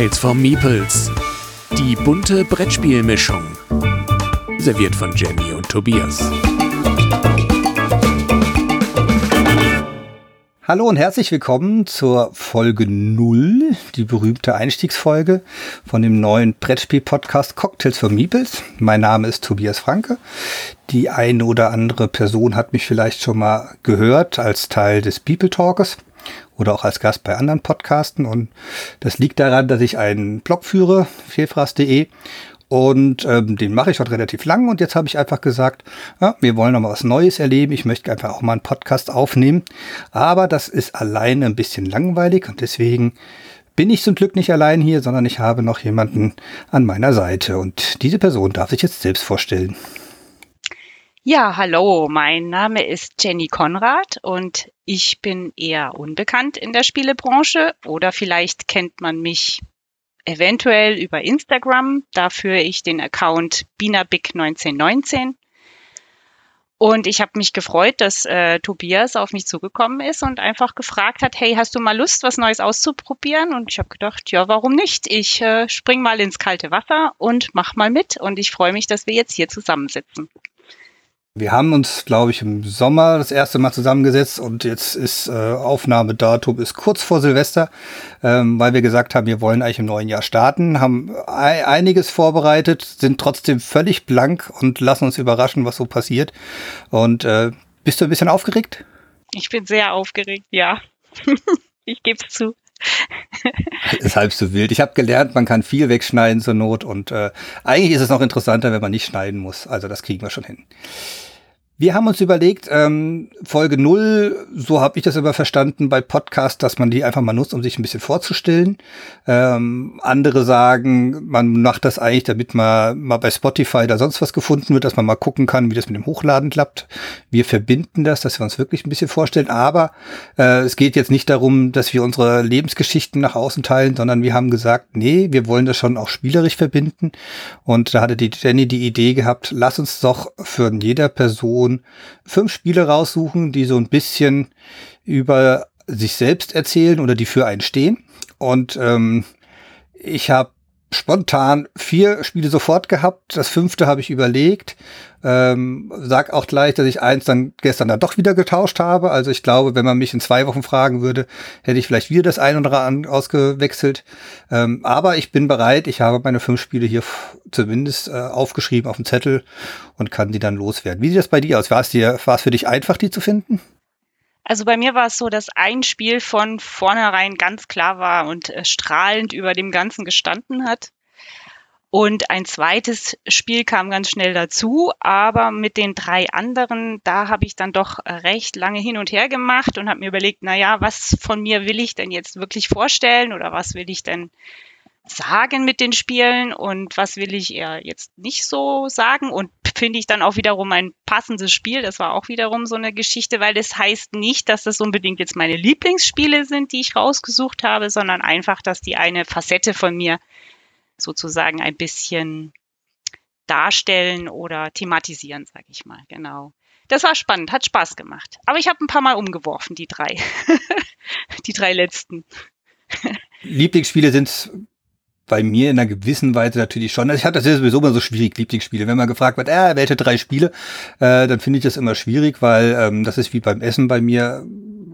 Cocktails for Meeples. Die bunte Brettspielmischung. Serviert von Jenny und Tobias. Hallo und herzlich willkommen zur Folge 0, die berühmte Einstiegsfolge von dem neuen Brettspiel-Podcast Cocktails for Meeples. Mein Name ist Tobias Franke. Die eine oder andere Person hat mich vielleicht schon mal gehört als Teil des People Talkers oder auch als Gast bei anderen Podcasten. Und das liegt daran, dass ich einen Blog führe, fehlfraß.de. Und ähm, den mache ich schon relativ lang. Und jetzt habe ich einfach gesagt, ja, wir wollen noch mal was Neues erleben. Ich möchte einfach auch mal einen Podcast aufnehmen. Aber das ist alleine ein bisschen langweilig. Und deswegen bin ich zum Glück nicht allein hier, sondern ich habe noch jemanden an meiner Seite. Und diese Person darf sich jetzt selbst vorstellen. Ja, hallo, mein Name ist Jenny Konrad und ich bin eher unbekannt in der Spielebranche oder vielleicht kennt man mich eventuell über Instagram. Da führe ich den Account binabig1919. Und ich habe mich gefreut, dass äh, Tobias auf mich zugekommen ist und einfach gefragt hat, hey, hast du mal Lust, was Neues auszuprobieren? Und ich habe gedacht, ja, warum nicht? Ich äh, spring mal ins kalte Wasser und mach mal mit. Und ich freue mich, dass wir jetzt hier zusammensitzen. Wir haben uns, glaube ich, im Sommer das erste Mal zusammengesetzt und jetzt ist äh, Aufnahmedatum ist kurz vor Silvester, ähm, weil wir gesagt haben, wir wollen eigentlich im neuen Jahr starten, haben einiges vorbereitet, sind trotzdem völlig blank und lassen uns überraschen, was so passiert. Und äh, bist du ein bisschen aufgeregt? Ich bin sehr aufgeregt, ja. ich gebe es zu. ist halb so wild. Ich habe gelernt, man kann viel wegschneiden zur Not und äh, eigentlich ist es noch interessanter, wenn man nicht schneiden muss. Also das kriegen wir schon hin. Wir haben uns überlegt, ähm, Folge null, so habe ich das immer verstanden bei Podcasts, dass man die einfach mal nutzt, um sich ein bisschen vorzustellen. Ähm, andere sagen, man macht das eigentlich, damit man mal bei Spotify da sonst was gefunden wird, dass man mal gucken kann, wie das mit dem Hochladen klappt. Wir verbinden das, dass wir uns wirklich ein bisschen vorstellen. Aber äh, es geht jetzt nicht darum, dass wir unsere Lebensgeschichten nach außen teilen, sondern wir haben gesagt, nee, wir wollen das schon auch spielerisch verbinden. Und da hatte die Jenny die Idee gehabt, lass uns doch für jeder Person Person fünf Spiele raussuchen, die so ein bisschen über sich selbst erzählen oder die für einen stehen. Und ähm, ich habe spontan vier Spiele sofort gehabt. Das fünfte habe ich überlegt. Ähm, sag auch gleich, dass ich eins dann gestern dann doch wieder getauscht habe. Also ich glaube, wenn man mich in zwei Wochen fragen würde, hätte ich vielleicht wieder das ein oder andere ausgewechselt. Ähm, aber ich bin bereit. Ich habe meine fünf Spiele hier zumindest äh, aufgeschrieben auf dem Zettel und kann die dann loswerden. Wie sieht das bei dir aus? War es dir, war es für dich einfach, die zu finden? Also bei mir war es so, dass ein Spiel von vornherein ganz klar war und äh, strahlend über dem Ganzen gestanden hat. Und ein zweites Spiel kam ganz schnell dazu, aber mit den drei anderen, da habe ich dann doch recht lange hin und her gemacht und habe mir überlegt, na ja, was von mir will ich denn jetzt wirklich vorstellen oder was will ich denn sagen mit den Spielen und was will ich eher jetzt nicht so sagen und finde ich dann auch wiederum ein passendes Spiel. Das war auch wiederum so eine Geschichte, weil das heißt nicht, dass das unbedingt jetzt meine Lieblingsspiele sind, die ich rausgesucht habe, sondern einfach, dass die eine Facette von mir sozusagen ein bisschen darstellen oder thematisieren, sage ich mal. Genau. Das war spannend, hat Spaß gemacht. Aber ich habe ein paar Mal umgeworfen, die drei. die drei letzten. Lieblingsspiele sind bei mir in einer gewissen Weise natürlich schon. Also ich hatte das ja sowieso immer so schwierig, Lieblingsspiele. Wenn man gefragt wird, äh, welche drei Spiele, äh, dann finde ich das immer schwierig, weil ähm, das ist wie beim Essen bei mir.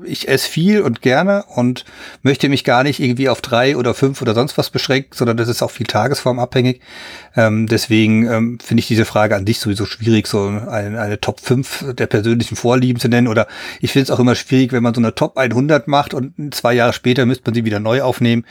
Ich esse viel und gerne und möchte mich gar nicht irgendwie auf drei oder fünf oder sonst was beschränken, sondern das ist auch viel tagesformabhängig. Ähm, deswegen ähm, finde ich diese Frage an dich sowieso schwierig, so eine, eine Top 5 der persönlichen Vorlieben zu nennen. Oder ich finde es auch immer schwierig, wenn man so eine Top 100 macht und zwei Jahre später müsste man sie wieder neu aufnehmen.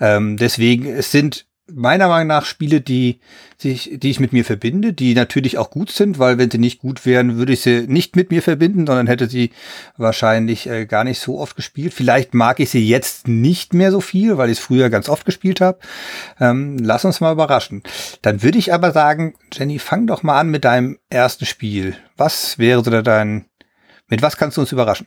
Ähm, deswegen, es sind meiner Meinung nach Spiele, die, sich, die ich mit mir verbinde, die natürlich auch gut sind, weil wenn sie nicht gut wären, würde ich sie nicht mit mir verbinden, sondern hätte sie wahrscheinlich äh, gar nicht so oft gespielt. Vielleicht mag ich sie jetzt nicht mehr so viel, weil ich es früher ganz oft gespielt habe. Ähm, lass uns mal überraschen. Dann würde ich aber sagen, Jenny, fang doch mal an mit deinem ersten Spiel. Was wäre so dein, mit was kannst du uns überraschen?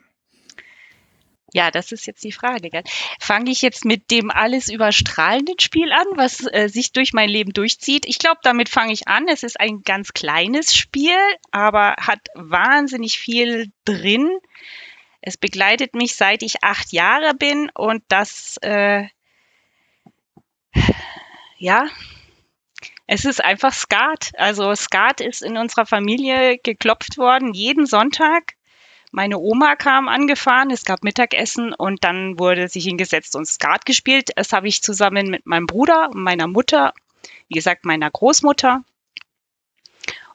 Ja, das ist jetzt die Frage. Fange ich jetzt mit dem alles überstrahlenden Spiel an, was äh, sich durch mein Leben durchzieht? Ich glaube, damit fange ich an. Es ist ein ganz kleines Spiel, aber hat wahnsinnig viel drin. Es begleitet mich seit ich acht Jahre bin und das äh, Ja, es ist einfach Skat. Also Skat ist in unserer Familie geklopft worden, jeden Sonntag. Meine Oma kam angefahren, es gab Mittagessen und dann wurde sich hingesetzt und Skat gespielt. Das habe ich zusammen mit meinem Bruder meiner Mutter, wie gesagt, meiner Großmutter.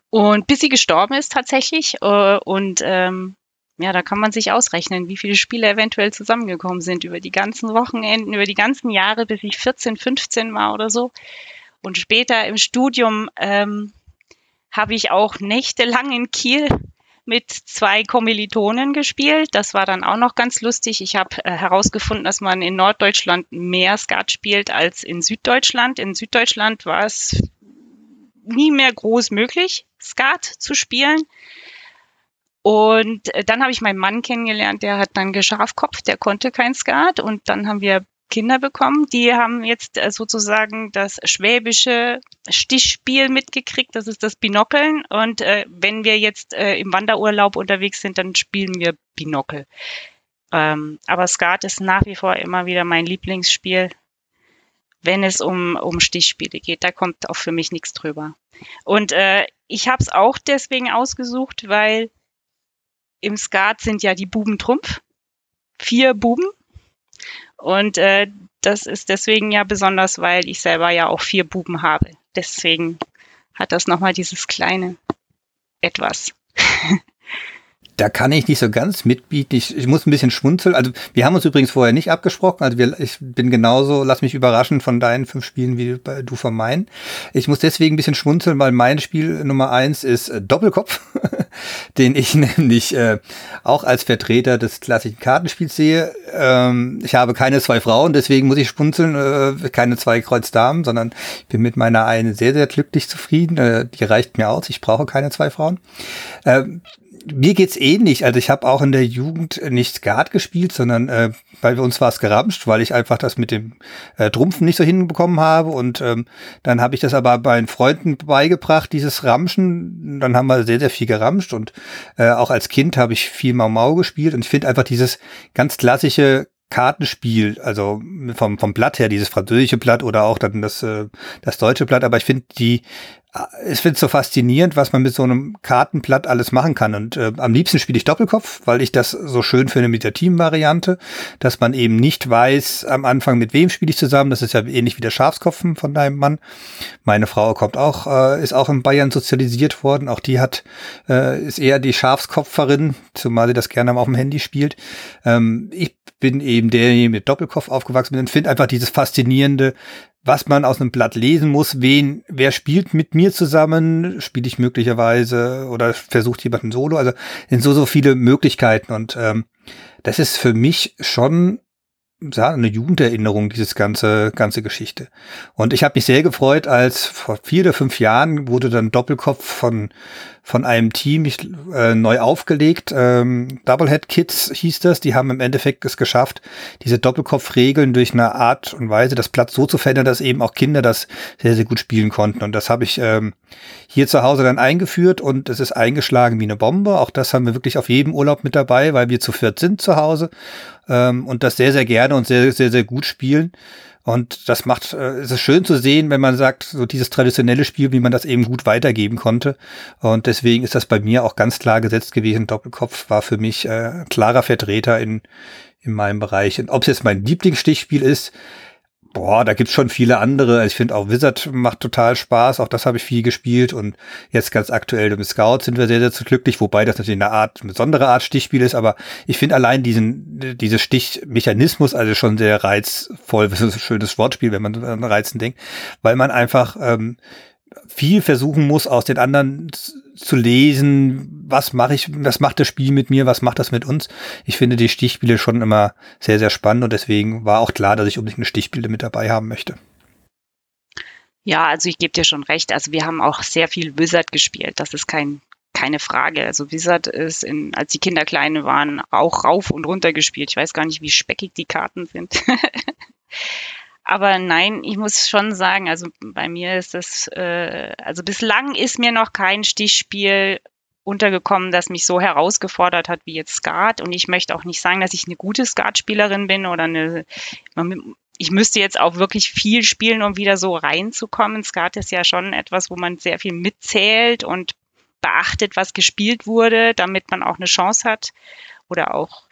Und bis sie gestorben ist tatsächlich. Äh, und ähm, ja, da kann man sich ausrechnen, wie viele Spiele eventuell zusammengekommen sind über die ganzen Wochenenden, über die ganzen Jahre, bis ich 14, 15 war oder so. Und später im Studium ähm, habe ich auch nächtelang in Kiel mit zwei Kommilitonen gespielt. Das war dann auch noch ganz lustig. Ich habe äh, herausgefunden, dass man in Norddeutschland mehr Skat spielt als in Süddeutschland. In Süddeutschland war es nie mehr groß möglich, Skat zu spielen. Und äh, dann habe ich meinen Mann kennengelernt, der hat dann Geschafkopf, der konnte kein Skat. Und dann haben wir Kinder bekommen. Die haben jetzt äh, sozusagen das schwäbische Stichspiel mitgekriegt. Das ist das Binokeln. Und äh, wenn wir jetzt äh, im Wanderurlaub unterwegs sind, dann spielen wir Binokel. Ähm, aber Skat ist nach wie vor immer wieder mein Lieblingsspiel, wenn es um, um Stichspiele geht. Da kommt auch für mich nichts drüber. Und äh, ich habe es auch deswegen ausgesucht, weil im Skat sind ja die Buben Trumpf. Vier Buben und äh, das ist deswegen ja besonders, weil ich selber ja auch vier Buben habe. Deswegen hat das nochmal dieses kleine etwas. Da kann ich nicht so ganz mitbieten. Ich, ich muss ein bisschen schmunzeln. Also wir haben uns übrigens vorher nicht abgesprochen. Also wir, ich bin genauso, lass mich überraschen von deinen fünf Spielen wie du von meinen. Ich muss deswegen ein bisschen schmunzeln, weil mein Spiel Nummer eins ist äh, Doppelkopf, den ich nämlich äh, auch als Vertreter des klassischen Kartenspiels sehe. Ähm, ich habe keine zwei Frauen, deswegen muss ich schmunzeln, äh, keine zwei Kreuzdamen, sondern ich bin mit meiner einen sehr, sehr glücklich zufrieden. Äh, die reicht mir aus. Ich brauche keine zwei Frauen. Ähm, mir geht's ähnlich. Also ich habe auch in der Jugend nicht Skat gespielt, sondern äh, bei uns war es geramscht, weil ich einfach das mit dem äh, Trumpfen nicht so hinbekommen habe. Und ähm, dann habe ich das aber bei Freunden beigebracht, dieses Ramschen. Dann haben wir sehr, sehr viel geramscht. Und äh, auch als Kind habe ich viel Mau Mau gespielt. Und ich finde einfach dieses ganz klassische Kartenspiel, also vom, vom Blatt her, dieses französische Blatt oder auch dann das, äh, das deutsche Blatt, aber ich finde die ich finde es so faszinierend, was man mit so einem Kartenblatt alles machen kann. Und äh, am liebsten spiele ich Doppelkopf, weil ich das so schön finde mit der Team-Variante, dass man eben nicht weiß am Anfang, mit wem spiele ich zusammen. Das ist ja ähnlich wie der Schafskopfen von deinem Mann. Meine Frau kommt auch, äh, ist auch in Bayern sozialisiert worden. Auch die hat, äh, ist eher die Schafskopferin, zumal sie das gerne auf dem Handy spielt. Ähm, ich bin eben derjenige mit Doppelkopf aufgewachsen bin und finde einfach dieses faszinierende, was man aus einem Blatt lesen muss, wen, wer spielt mit mir zusammen, spiele ich möglicherweise oder versucht jemand ein Solo. Also sind so, so viele Möglichkeiten und ähm, das ist für mich schon ja, eine Jugenderinnerung, dieses ganze, ganze Geschichte. Und ich habe mich sehr gefreut, als vor vier oder fünf Jahren wurde dann Doppelkopf von von einem Team ich, äh, neu aufgelegt. Ähm, Doublehead Kids hieß das. Die haben im Endeffekt es geschafft, diese Doppelkopfregeln durch eine Art und Weise das Platz so zu verändern, dass eben auch Kinder das sehr, sehr gut spielen konnten. Und das habe ich ähm, hier zu Hause dann eingeführt und es ist eingeschlagen wie eine Bombe. Auch das haben wir wirklich auf jedem Urlaub mit dabei, weil wir zu viert sind zu Hause ähm, und das sehr, sehr gerne und sehr, sehr, sehr gut spielen. Und das macht, äh, es ist schön zu sehen, wenn man sagt, so dieses traditionelle Spiel, wie man das eben gut weitergeben konnte. Und deswegen ist das bei mir auch ganz klar gesetzt gewesen. Doppelkopf war für mich äh, klarer Vertreter in, in meinem Bereich. Und ob es jetzt mein Lieblingsstichspiel ist, Boah, da gibt's schon viele andere. Ich finde auch Wizard macht total Spaß. Auch das habe ich viel gespielt. Und jetzt ganz aktuell mit Scout sind wir sehr, sehr glücklich, wobei das natürlich eine Art, eine besondere Art Stichspiel ist. Aber ich finde allein diesen, dieses Stichmechanismus also schon sehr reizvoll. Das ist ein schönes Wortspiel, wenn man an Reizen denkt, weil man einfach ähm, viel versuchen muss, aus den anderen zu lesen, was mache ich, was macht das Spiel mit mir, was macht das mit uns. Ich finde die Stichspiele schon immer sehr, sehr spannend und deswegen war auch klar, dass ich unbedingt eine Stichspiele mit dabei haben möchte. Ja, also ich gebe dir schon recht. Also wir haben auch sehr viel Wizard gespielt. Das ist kein, keine Frage. Also Wizard ist, in, als die Kinder kleine waren, auch rauf und runter gespielt. Ich weiß gar nicht, wie speckig die Karten sind. Aber nein, ich muss schon sagen, also bei mir ist das, äh, also bislang ist mir noch kein Stichspiel untergekommen, das mich so herausgefordert hat wie jetzt Skat. Und ich möchte auch nicht sagen, dass ich eine gute Skatspielerin bin oder eine. ich müsste jetzt auch wirklich viel spielen, um wieder so reinzukommen. Skat ist ja schon etwas, wo man sehr viel mitzählt und beachtet, was gespielt wurde, damit man auch eine Chance hat. Oder auch,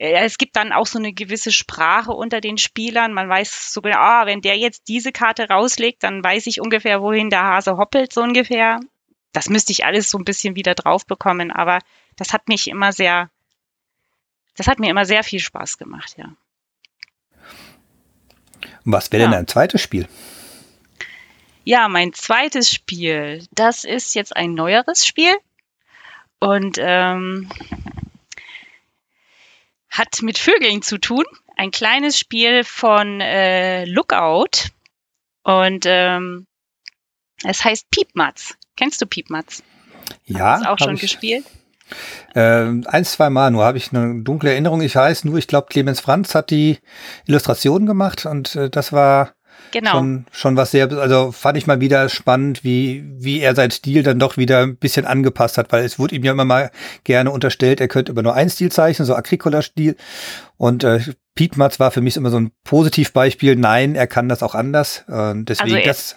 äh, es gibt dann auch so eine gewisse Sprache unter den Spielern. Man weiß so genau, ah, wenn der jetzt diese Karte rauslegt, dann weiß ich ungefähr, wohin der Hase hoppelt, so ungefähr. Das müsste ich alles so ein bisschen wieder drauf bekommen, aber das hat mich immer sehr, das hat mir immer sehr viel Spaß gemacht, ja. Was wäre ja. denn ein zweites Spiel? Ja, mein zweites Spiel, das ist jetzt ein neueres Spiel und ähm, hat mit Vögeln zu tun. Ein kleines Spiel von äh, Lookout und ähm, es heißt Piepmatz. Kennst du Piepmatz? Ja. Hast du auch schon ich, gespielt? Äh, ein, zwei Mal nur habe ich eine dunkle Erinnerung. Ich weiß nur, ich glaube, Clemens Franz hat die Illustrationen gemacht und äh, das war genau. schon, schon was sehr, also fand ich mal wieder spannend, wie, wie er seinen Stil dann doch wieder ein bisschen angepasst hat, weil es wurde ihm ja immer mal gerne unterstellt, er könnte immer nur einen Stil zeichnen, so Agricola-Stil. Und äh, Pietmatz war für mich immer so ein Positivbeispiel. Nein, er kann das auch anders. Äh, deswegen also das.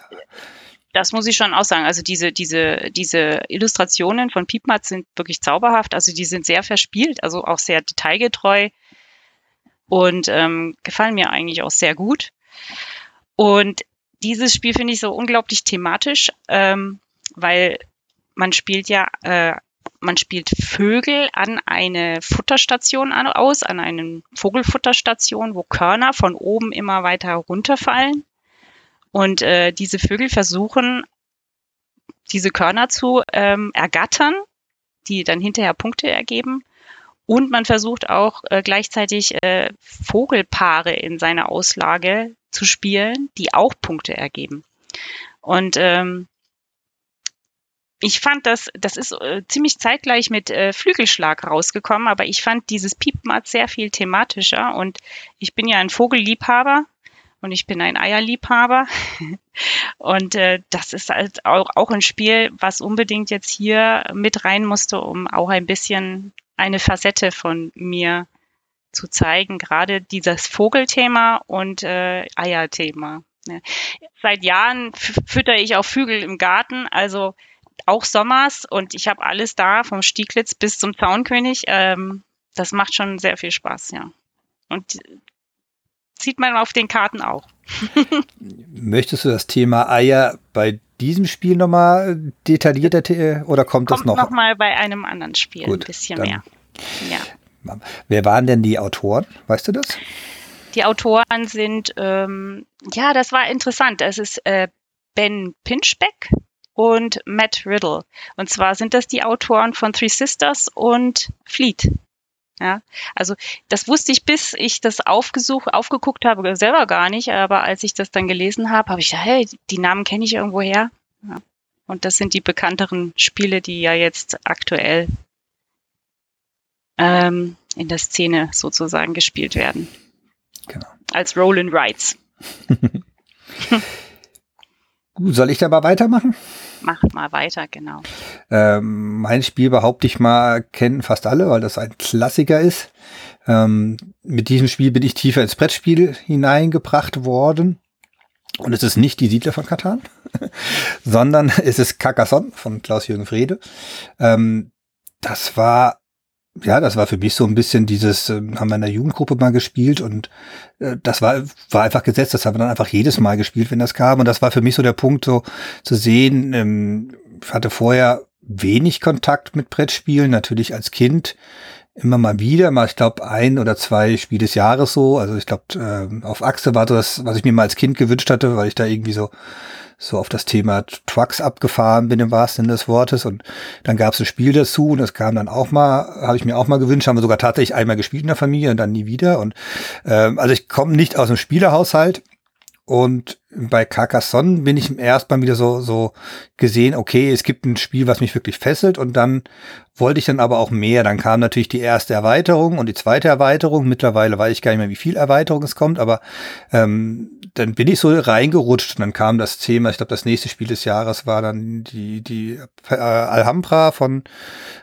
Das muss ich schon auch sagen. Also diese, diese, diese Illustrationen von Piepmatz sind wirklich zauberhaft. Also die sind sehr verspielt, also auch sehr detailgetreu und ähm, gefallen mir eigentlich auch sehr gut. Und dieses Spiel finde ich so unglaublich thematisch, ähm, weil man spielt ja, äh, man spielt Vögel an eine Futterstation an, aus, an eine Vogelfutterstation, wo Körner von oben immer weiter runterfallen. Und äh, diese Vögel versuchen, diese Körner zu ähm, ergattern, die dann hinterher Punkte ergeben. Und man versucht auch äh, gleichzeitig äh, Vogelpaare in seine Auslage zu spielen, die auch Punkte ergeben. Und ähm, ich fand das, das ist äh, ziemlich zeitgleich mit äh, Flügelschlag rausgekommen, aber ich fand dieses Piepmat sehr viel thematischer und ich bin ja ein Vogelliebhaber und ich bin ein Eierliebhaber und äh, das ist halt auch, auch ein Spiel, was unbedingt jetzt hier mit rein musste, um auch ein bisschen eine Facette von mir zu zeigen, gerade dieses Vogelthema und äh, Eierthema. Ne. Seit Jahren fütter ich auch Vögel im Garten, also auch Sommers und ich habe alles da, vom Stieglitz bis zum Zaunkönig. Ähm, das macht schon sehr viel Spaß, ja. Und sieht man auf den Karten auch. Möchtest du das Thema Eier bei diesem Spiel nochmal detaillierter oder kommt, kommt das noch? Kommt nochmal bei einem anderen Spiel Gut, ein bisschen mehr. Ja. Wer waren denn die Autoren? Weißt du das? Die Autoren sind, ähm, ja, das war interessant. Es ist äh, Ben Pinchbeck und Matt Riddle. Und zwar sind das die Autoren von Three Sisters und Fleet. Ja, also das wusste ich, bis ich das aufgesucht, aufgeguckt habe, selber gar nicht, aber als ich das dann gelesen habe, habe ich gesagt, hey, die Namen kenne ich irgendwo her. Ja. Und das sind die bekannteren Spiele, die ja jetzt aktuell ähm, in der Szene sozusagen gespielt werden. Genau. Als Roll and Rides. Gut, soll ich da mal weitermachen? Mach mal weiter, genau. Ähm, mein Spiel behaupte ich mal, kennen fast alle, weil das ein Klassiker ist. Ähm, mit diesem Spiel bin ich tiefer ins Brettspiel hineingebracht worden. Und es ist nicht die Siedler von Katan, sondern es ist Carcassonne von Klaus-Jürgen Frede. Ähm, das war ja, das war für mich so ein bisschen dieses, äh, haben wir in der Jugendgruppe mal gespielt und äh, das war, war einfach gesetzt, das haben wir dann einfach jedes Mal gespielt, wenn das kam. Und das war für mich so der Punkt, so zu sehen, ähm, ich hatte vorher wenig Kontakt mit Brettspielen, natürlich als Kind immer mal wieder, mal ich glaube ein oder zwei Spiele des Jahres so. Also ich glaube, äh, auf Achse war das, was ich mir mal als Kind gewünscht hatte, weil ich da irgendwie so so auf das Thema Trucks abgefahren bin im wahrsten Sinne des Wortes. Und dann gab es ein Spiel dazu und das kam dann auch mal, habe ich mir auch mal gewünscht, haben wir sogar tatsächlich einmal gespielt in der Familie und dann nie wieder. Und ähm, also ich komme nicht aus einem Spielerhaushalt. Und bei Carcassonne bin ich erstmal wieder so, so gesehen, okay, es gibt ein Spiel, was mich wirklich fesselt und dann wollte ich dann aber auch mehr. Dann kam natürlich die erste Erweiterung und die zweite Erweiterung. Mittlerweile weiß ich gar nicht mehr, wie viel Erweiterung es kommt, aber ähm, dann bin ich so reingerutscht und dann kam das Thema, ich glaube, das nächste Spiel des Jahres war dann die, die äh, Alhambra von,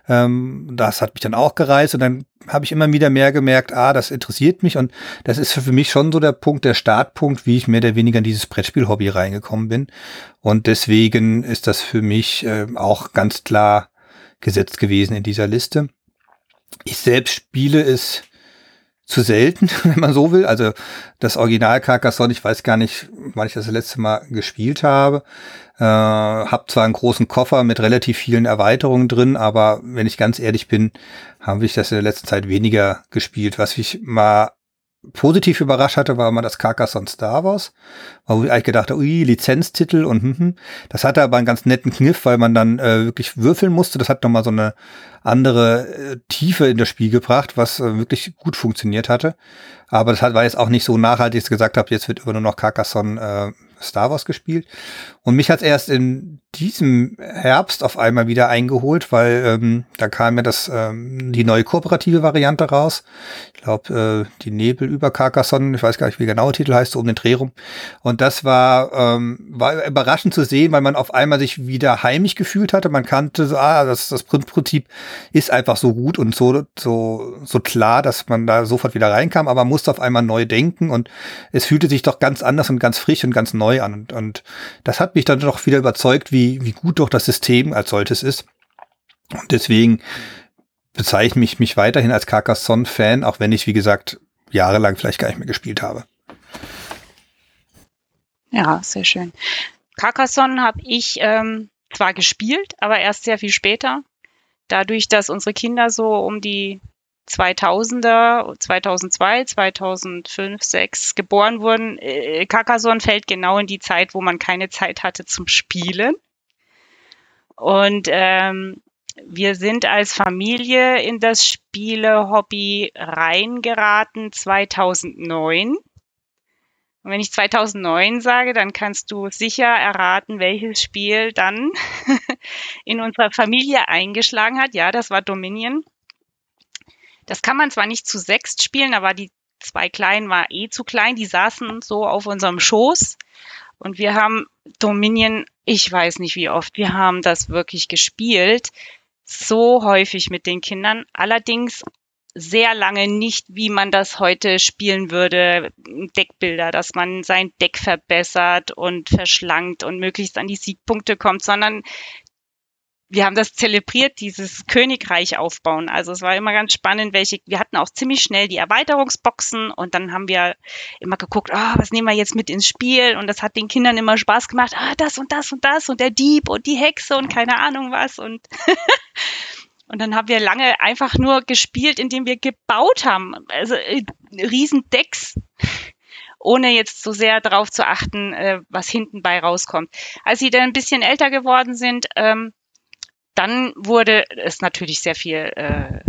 ähm, das hat mich dann auch gereist und dann habe ich immer wieder mehr gemerkt, ah, das interessiert mich und das ist für mich schon so der Punkt, der Startpunkt, wie ich mehr oder weniger in dieses Brettspiel-Hobby reingekommen bin. Und deswegen ist das für mich äh, auch ganz klar gesetzt gewesen in dieser Liste. Ich selbst spiele es zu selten, wenn man so will. Also das Original Carcassonne, ich weiß gar nicht, wann ich das, letzte Mal gespielt habe. Äh, hab zwar einen großen Koffer mit relativ vielen Erweiterungen drin, aber wenn ich ganz ehrlich bin, habe ich das in der letzten Zeit weniger gespielt. Was ich mal positiv überrascht hatte, war mal das Carcassonne Star Wars, wo ich eigentlich gedacht habe, ui, Lizenztitel und hm, hm. Das hatte aber einen ganz netten Kniff, weil man dann äh, wirklich würfeln musste. Das hat nochmal so eine andere äh, Tiefe in das Spiel gebracht, was äh, wirklich gut funktioniert hatte. Aber das hat, war jetzt auch nicht so nachhaltig, dass ich gesagt habe, jetzt wird immer nur noch Carcassonne äh, Star Wars gespielt. Und mich hat erst in diesem Herbst auf einmal wieder eingeholt, weil ähm, da kam ja das ähm, die neue kooperative Variante raus. Ich glaube, äh, die Nebel über Carcassonne, ich weiß gar nicht, wie genau der Titel heißt, so um den Dreh rum. Und das war, ähm, war überraschend zu sehen, weil man auf einmal sich wieder heimisch gefühlt hatte. Man kannte so, ah, das, das Prinzip ist einfach so gut und so, so, so klar, dass man da sofort wieder reinkam, aber man musste auf einmal neu denken und es fühlte sich doch ganz anders und ganz frisch und ganz neu an. Und, und das hat mich dann doch wieder überzeugt, wie, wie gut doch das System als solches ist. Und deswegen bezeichne ich mich weiterhin als Carcassonne-Fan, auch wenn ich, wie gesagt, jahrelang vielleicht gar nicht mehr gespielt habe. Ja, sehr schön. Carcassonne habe ich ähm, zwar gespielt, aber erst sehr viel später. Dadurch, dass unsere Kinder so um die 2000er, 2002, 2005, 2006 geboren wurden. Äh, Carcassonne fällt genau in die Zeit, wo man keine Zeit hatte zum Spielen. Und ähm, wir sind als Familie in das Spiele-Hobby reingeraten 2009. Und wenn ich 2009 sage, dann kannst du sicher erraten, welches Spiel dann in unserer Familie eingeschlagen hat. Ja, das war Dominion. Das kann man zwar nicht zu sechst spielen, aber die zwei Kleinen war eh zu klein. Die saßen so auf unserem Schoß. Und wir haben Dominion, ich weiß nicht wie oft, wir haben das wirklich gespielt. So häufig mit den Kindern. Allerdings sehr lange nicht, wie man das heute spielen würde, Deckbilder, dass man sein Deck verbessert und verschlankt und möglichst an die Siegpunkte kommt, sondern wir haben das zelebriert, dieses Königreich aufbauen. Also es war immer ganz spannend, welche, wir hatten auch ziemlich schnell die Erweiterungsboxen und dann haben wir immer geguckt, ah, oh, was nehmen wir jetzt mit ins Spiel? Und das hat den Kindern immer Spaß gemacht, ah, das und das und das und der Dieb und die Hexe und keine Ahnung was und Und dann haben wir lange einfach nur gespielt, indem wir gebaut haben. Also äh, Riesendecks, ohne jetzt so sehr darauf zu achten, äh, was hinten bei rauskommt. Als sie dann ein bisschen älter geworden sind, ähm, dann wurde es natürlich sehr viel, äh,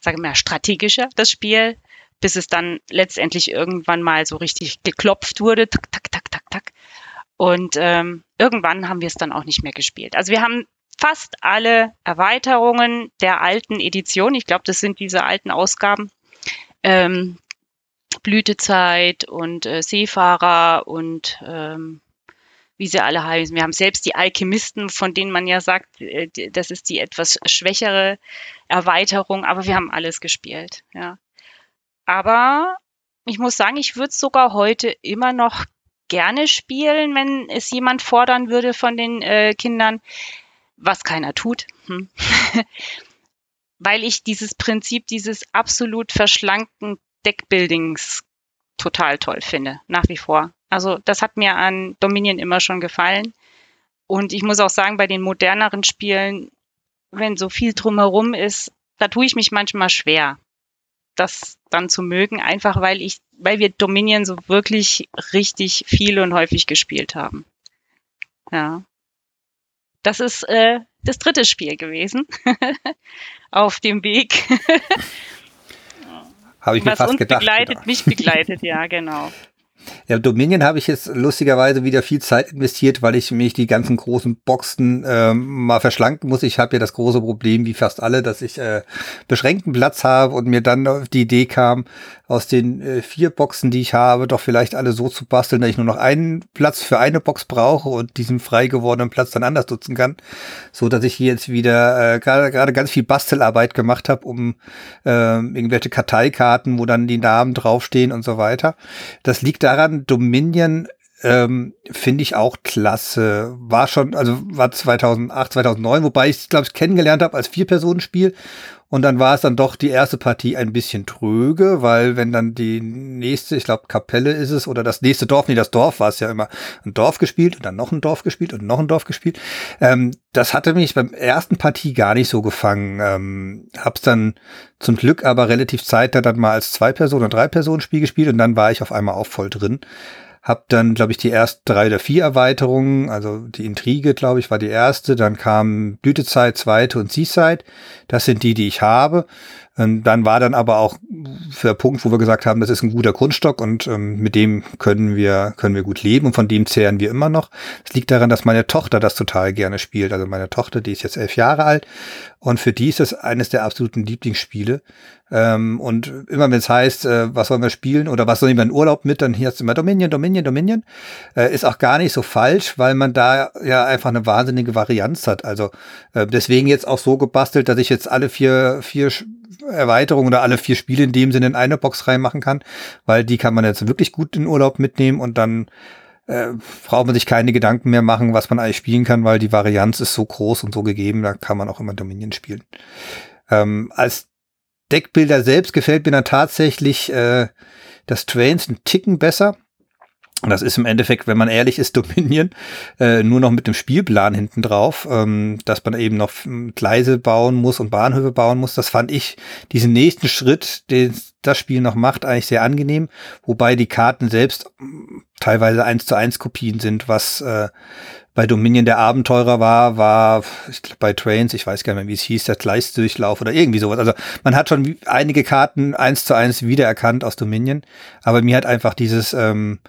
sage mal, strategischer, das Spiel, bis es dann letztendlich irgendwann mal so richtig geklopft wurde. Tak, tak, tak, tak, tak. Und ähm, irgendwann haben wir es dann auch nicht mehr gespielt. Also wir haben fast alle Erweiterungen der alten Edition, ich glaube, das sind diese alten Ausgaben, ähm, Blütezeit und äh, Seefahrer und ähm, wie sie alle heißen. Wir haben selbst die Alchemisten, von denen man ja sagt, äh, das ist die etwas schwächere Erweiterung, aber wir haben alles gespielt, ja. Aber ich muss sagen, ich würde sogar heute immer noch gerne spielen, wenn es jemand fordern würde von den äh, Kindern was keiner tut. Hm. Weil ich dieses Prinzip dieses absolut verschlankten Deckbuildings total toll finde, nach wie vor. Also das hat mir an Dominion immer schon gefallen. Und ich muss auch sagen, bei den moderneren Spielen, wenn so viel drumherum ist, da tue ich mich manchmal schwer, das dann zu mögen, einfach weil ich, weil wir Dominion so wirklich richtig viel und häufig gespielt haben. Ja. Das ist äh, das dritte Spiel gewesen auf dem Weg. Habe ich mir Was fast uns gedacht. begleitet, genau. mich begleitet, ja, genau. Ja, Dominion habe ich jetzt lustigerweise wieder viel Zeit investiert, weil ich mich die ganzen großen Boxen äh, mal verschlanken muss. Ich habe ja das große Problem, wie fast alle, dass ich äh, beschränkten Platz habe und mir dann auf die Idee kam, aus den äh, vier Boxen, die ich habe, doch vielleicht alle so zu basteln, dass ich nur noch einen Platz für eine Box brauche und diesen frei gewordenen Platz dann anders nutzen kann, so dass ich hier jetzt wieder äh, gerade ganz viel Bastelarbeit gemacht habe, um äh, irgendwelche Karteikarten, wo dann die Namen draufstehen und so weiter. Das liegt daran, Dominion ähm, finde ich auch klasse. War schon, also war 2008, 2009, wobei ich glaube ich kennengelernt habe als Vier-Personen-Spiel und dann war es dann doch die erste Partie ein bisschen tröge, weil wenn dann die nächste, ich glaube Kapelle ist es, oder das nächste Dorf, nee, das Dorf war es ja immer, ein Dorf gespielt und dann noch ein Dorf gespielt und noch ein Dorf gespielt. Ähm, das hatte mich beim ersten Partie gar nicht so gefangen. Ähm, hab's dann zum Glück aber relativ zeitnah dann mal als Zwei-Personen- und Drei-Personen-Spiel gespielt und dann war ich auf einmal auch voll drin. Hab dann, glaube ich, die ersten drei oder vier Erweiterungen, also die Intrige, glaube ich, war die erste. Dann kam Blütezeit, zweite und Seaside. Das sind die, die ich habe. Und dann war dann aber auch der Punkt, wo wir gesagt haben, das ist ein guter Grundstock und ähm, mit dem können wir, können wir gut leben und von dem zehren wir immer noch. Es liegt daran, dass meine Tochter das total gerne spielt. Also meine Tochter, die ist jetzt elf Jahre alt und für die ist das eines der absoluten Lieblingsspiele. Ähm, und immer wenn es heißt, äh, was sollen wir spielen oder was sollen wir in Urlaub mit, dann hier ist immer Dominion, Dominion, Dominion. Äh, ist auch gar nicht so falsch, weil man da ja einfach eine wahnsinnige Varianz hat. Also äh, deswegen jetzt auch so gebastelt, dass ich jetzt alle vier, vier Erweiterungen oder alle vier Spiele in dem Sinne in eine Box reinmachen kann, weil die kann man jetzt wirklich gut in Urlaub mitnehmen und dann äh, braucht man sich keine Gedanken mehr machen, was man eigentlich spielen kann, weil die Varianz ist so groß und so gegeben, da kann man auch immer Dominion spielen. Ähm, als Deckbilder selbst gefällt mir dann tatsächlich äh, das Trains ein Ticken besser. Das ist im Endeffekt, wenn man ehrlich ist, Dominion, äh, nur noch mit dem Spielplan hinten drauf, ähm, dass man eben noch Gleise bauen muss und Bahnhöfe bauen muss. Das fand ich diesen nächsten Schritt, den das Spiel noch macht, eigentlich sehr angenehm, wobei die Karten selbst teilweise eins zu eins Kopien sind, was äh, bei Dominion der Abenteurer war, war ich glaub, bei Trains, ich weiß gar nicht mehr, wie es hieß, der Gleisdurchlauf oder irgendwie sowas. Also man hat schon einige Karten eins zu eins wiedererkannt aus Dominion, aber mir hat einfach dieses ähm,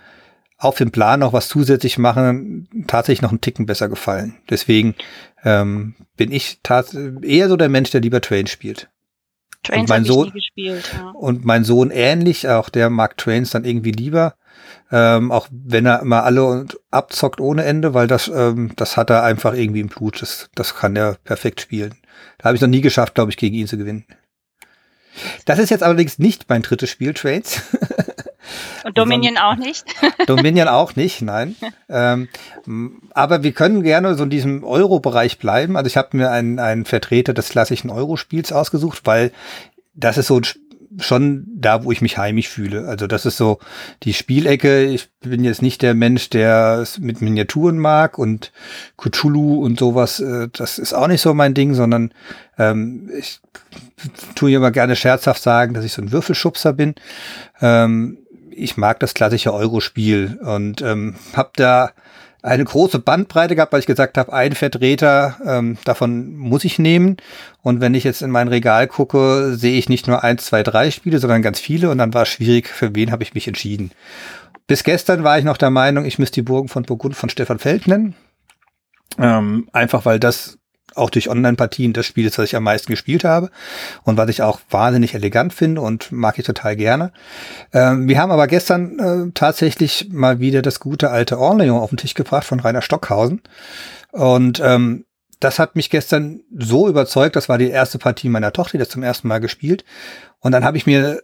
auf dem Plan noch was zusätzlich machen tatsächlich noch einen Ticken besser gefallen. Deswegen ähm, bin ich eher so der Mensch, der lieber Trains spielt. Trains und mein Sohn gespielt, ja. und mein Sohn ähnlich, auch der mag Trains dann irgendwie lieber. Ähm, auch wenn er immer alle abzockt ohne Ende, weil das, ähm, das hat er einfach irgendwie im Blut. Das, das kann er perfekt spielen. Da habe ich noch nie geschafft, glaube ich, gegen ihn zu gewinnen. Das ist jetzt allerdings nicht mein drittes Spiel, Trades. Und Dominion auch nicht? Dominion auch nicht, nein. ähm, aber wir können gerne so in diesem Euro-Bereich bleiben. Also ich habe mir einen, einen Vertreter des klassischen Euro-Spiels ausgesucht, weil das ist so ein schon da, wo ich mich heimisch fühle. Also das ist so die Spielecke. Ich bin jetzt nicht der Mensch, der es mit Miniaturen mag und Cthulhu und sowas. Äh, das ist auch nicht so mein Ding, sondern ähm, ich tue immer gerne scherzhaft sagen, dass ich so ein Würfelschubser bin. Ähm, ich mag das klassische Euro-Spiel und ähm, habe da eine große Bandbreite gehabt, weil ich gesagt habe, ein Vertreter ähm, davon muss ich nehmen. Und wenn ich jetzt in mein Regal gucke, sehe ich nicht nur eins, zwei, drei Spiele, sondern ganz viele. Und dann war es schwierig, für wen habe ich mich entschieden. Bis gestern war ich noch der Meinung, ich müsste die Burgen von Burgund von Stefan Feld nennen. Ähm, einfach weil das auch durch Online-Partien das Spiel ist, das ich am meisten gespielt habe und was ich auch wahnsinnig elegant finde und mag ich total gerne. Ähm, wir haben aber gestern äh, tatsächlich mal wieder das gute alte Orleans auf den Tisch gebracht von Rainer Stockhausen und ähm, das hat mich gestern so überzeugt, das war die erste Partie meiner Tochter, die das zum ersten Mal gespielt und dann habe ich mir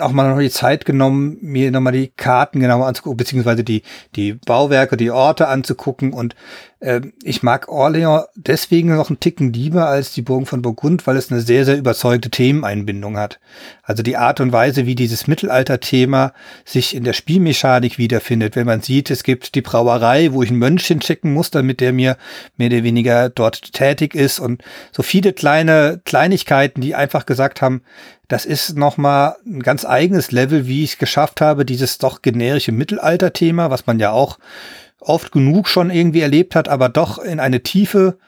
auch mal noch die Zeit genommen, mir nochmal die Karten genauer anzugucken, beziehungsweise die, die Bauwerke, die Orte anzugucken. Und äh, ich mag Orléans deswegen noch einen Ticken lieber als die Burgen von Burgund, weil es eine sehr, sehr überzeugte Themeneinbindung hat. Also die Art und Weise, wie dieses Mittelalter-Thema sich in der Spielmechanik wiederfindet. Wenn man sieht, es gibt die Brauerei, wo ich ein Mönchchen checken muss, damit der mir mehr oder weniger dort tätig ist und so viele kleine Kleinigkeiten, die einfach gesagt haben, das ist nochmal ein ganz eigenes Level, wie ich es geschafft habe, dieses doch generische Mittelalter-Thema, was man ja auch oft genug schon irgendwie erlebt hat, aber doch in eine Tiefe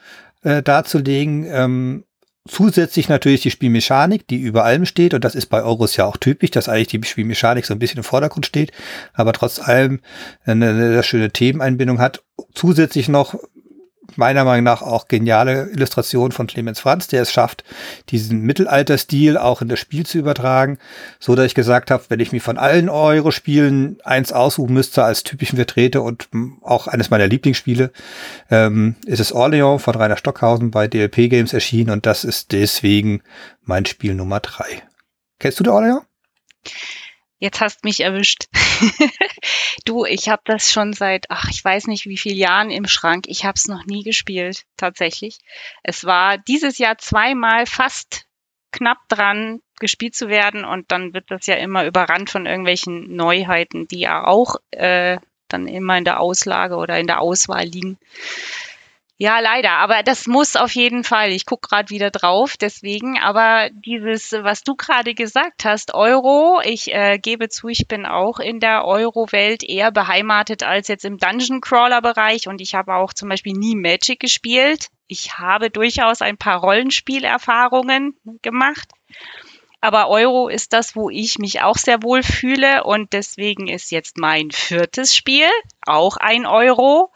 äh, darzulegen, ähm, zusätzlich natürlich die Spielmechanik, die über allem steht. Und das ist bei Euros ja auch typisch, dass eigentlich die Spielmechanik so ein bisschen im Vordergrund steht, aber trotz allem eine, eine schöne Themeneinbindung hat. Zusätzlich noch meiner Meinung nach auch geniale Illustration von Clemens Franz, der es schafft, diesen Mittelalterstil auch in das Spiel zu übertragen, so dass ich gesagt habe, wenn ich mir von allen Euro-Spielen eins aussuchen müsste als typischen Vertreter und auch eines meiner Lieblingsspiele, ähm, ist es Orleans von Rainer Stockhausen bei DLP Games erschienen und das ist deswegen mein Spiel Nummer drei. Kennst du der Orleans? Jetzt hast mich erwischt. du, ich habe das schon seit, ach, ich weiß nicht wie viele Jahren im Schrank. Ich habe es noch nie gespielt, tatsächlich. Es war dieses Jahr zweimal fast knapp dran, gespielt zu werden und dann wird das ja immer überrannt von irgendwelchen Neuheiten, die ja auch äh, dann immer in der Auslage oder in der Auswahl liegen. Ja, leider. Aber das muss auf jeden Fall. Ich gucke gerade wieder drauf, deswegen. Aber dieses, was du gerade gesagt hast, Euro, ich äh, gebe zu, ich bin auch in der Euro-Welt eher beheimatet als jetzt im Dungeon-Crawler-Bereich. Und ich habe auch zum Beispiel nie Magic gespielt. Ich habe durchaus ein paar Rollenspielerfahrungen gemacht. Aber Euro ist das, wo ich mich auch sehr wohl fühle. Und deswegen ist jetzt mein viertes Spiel auch ein Euro.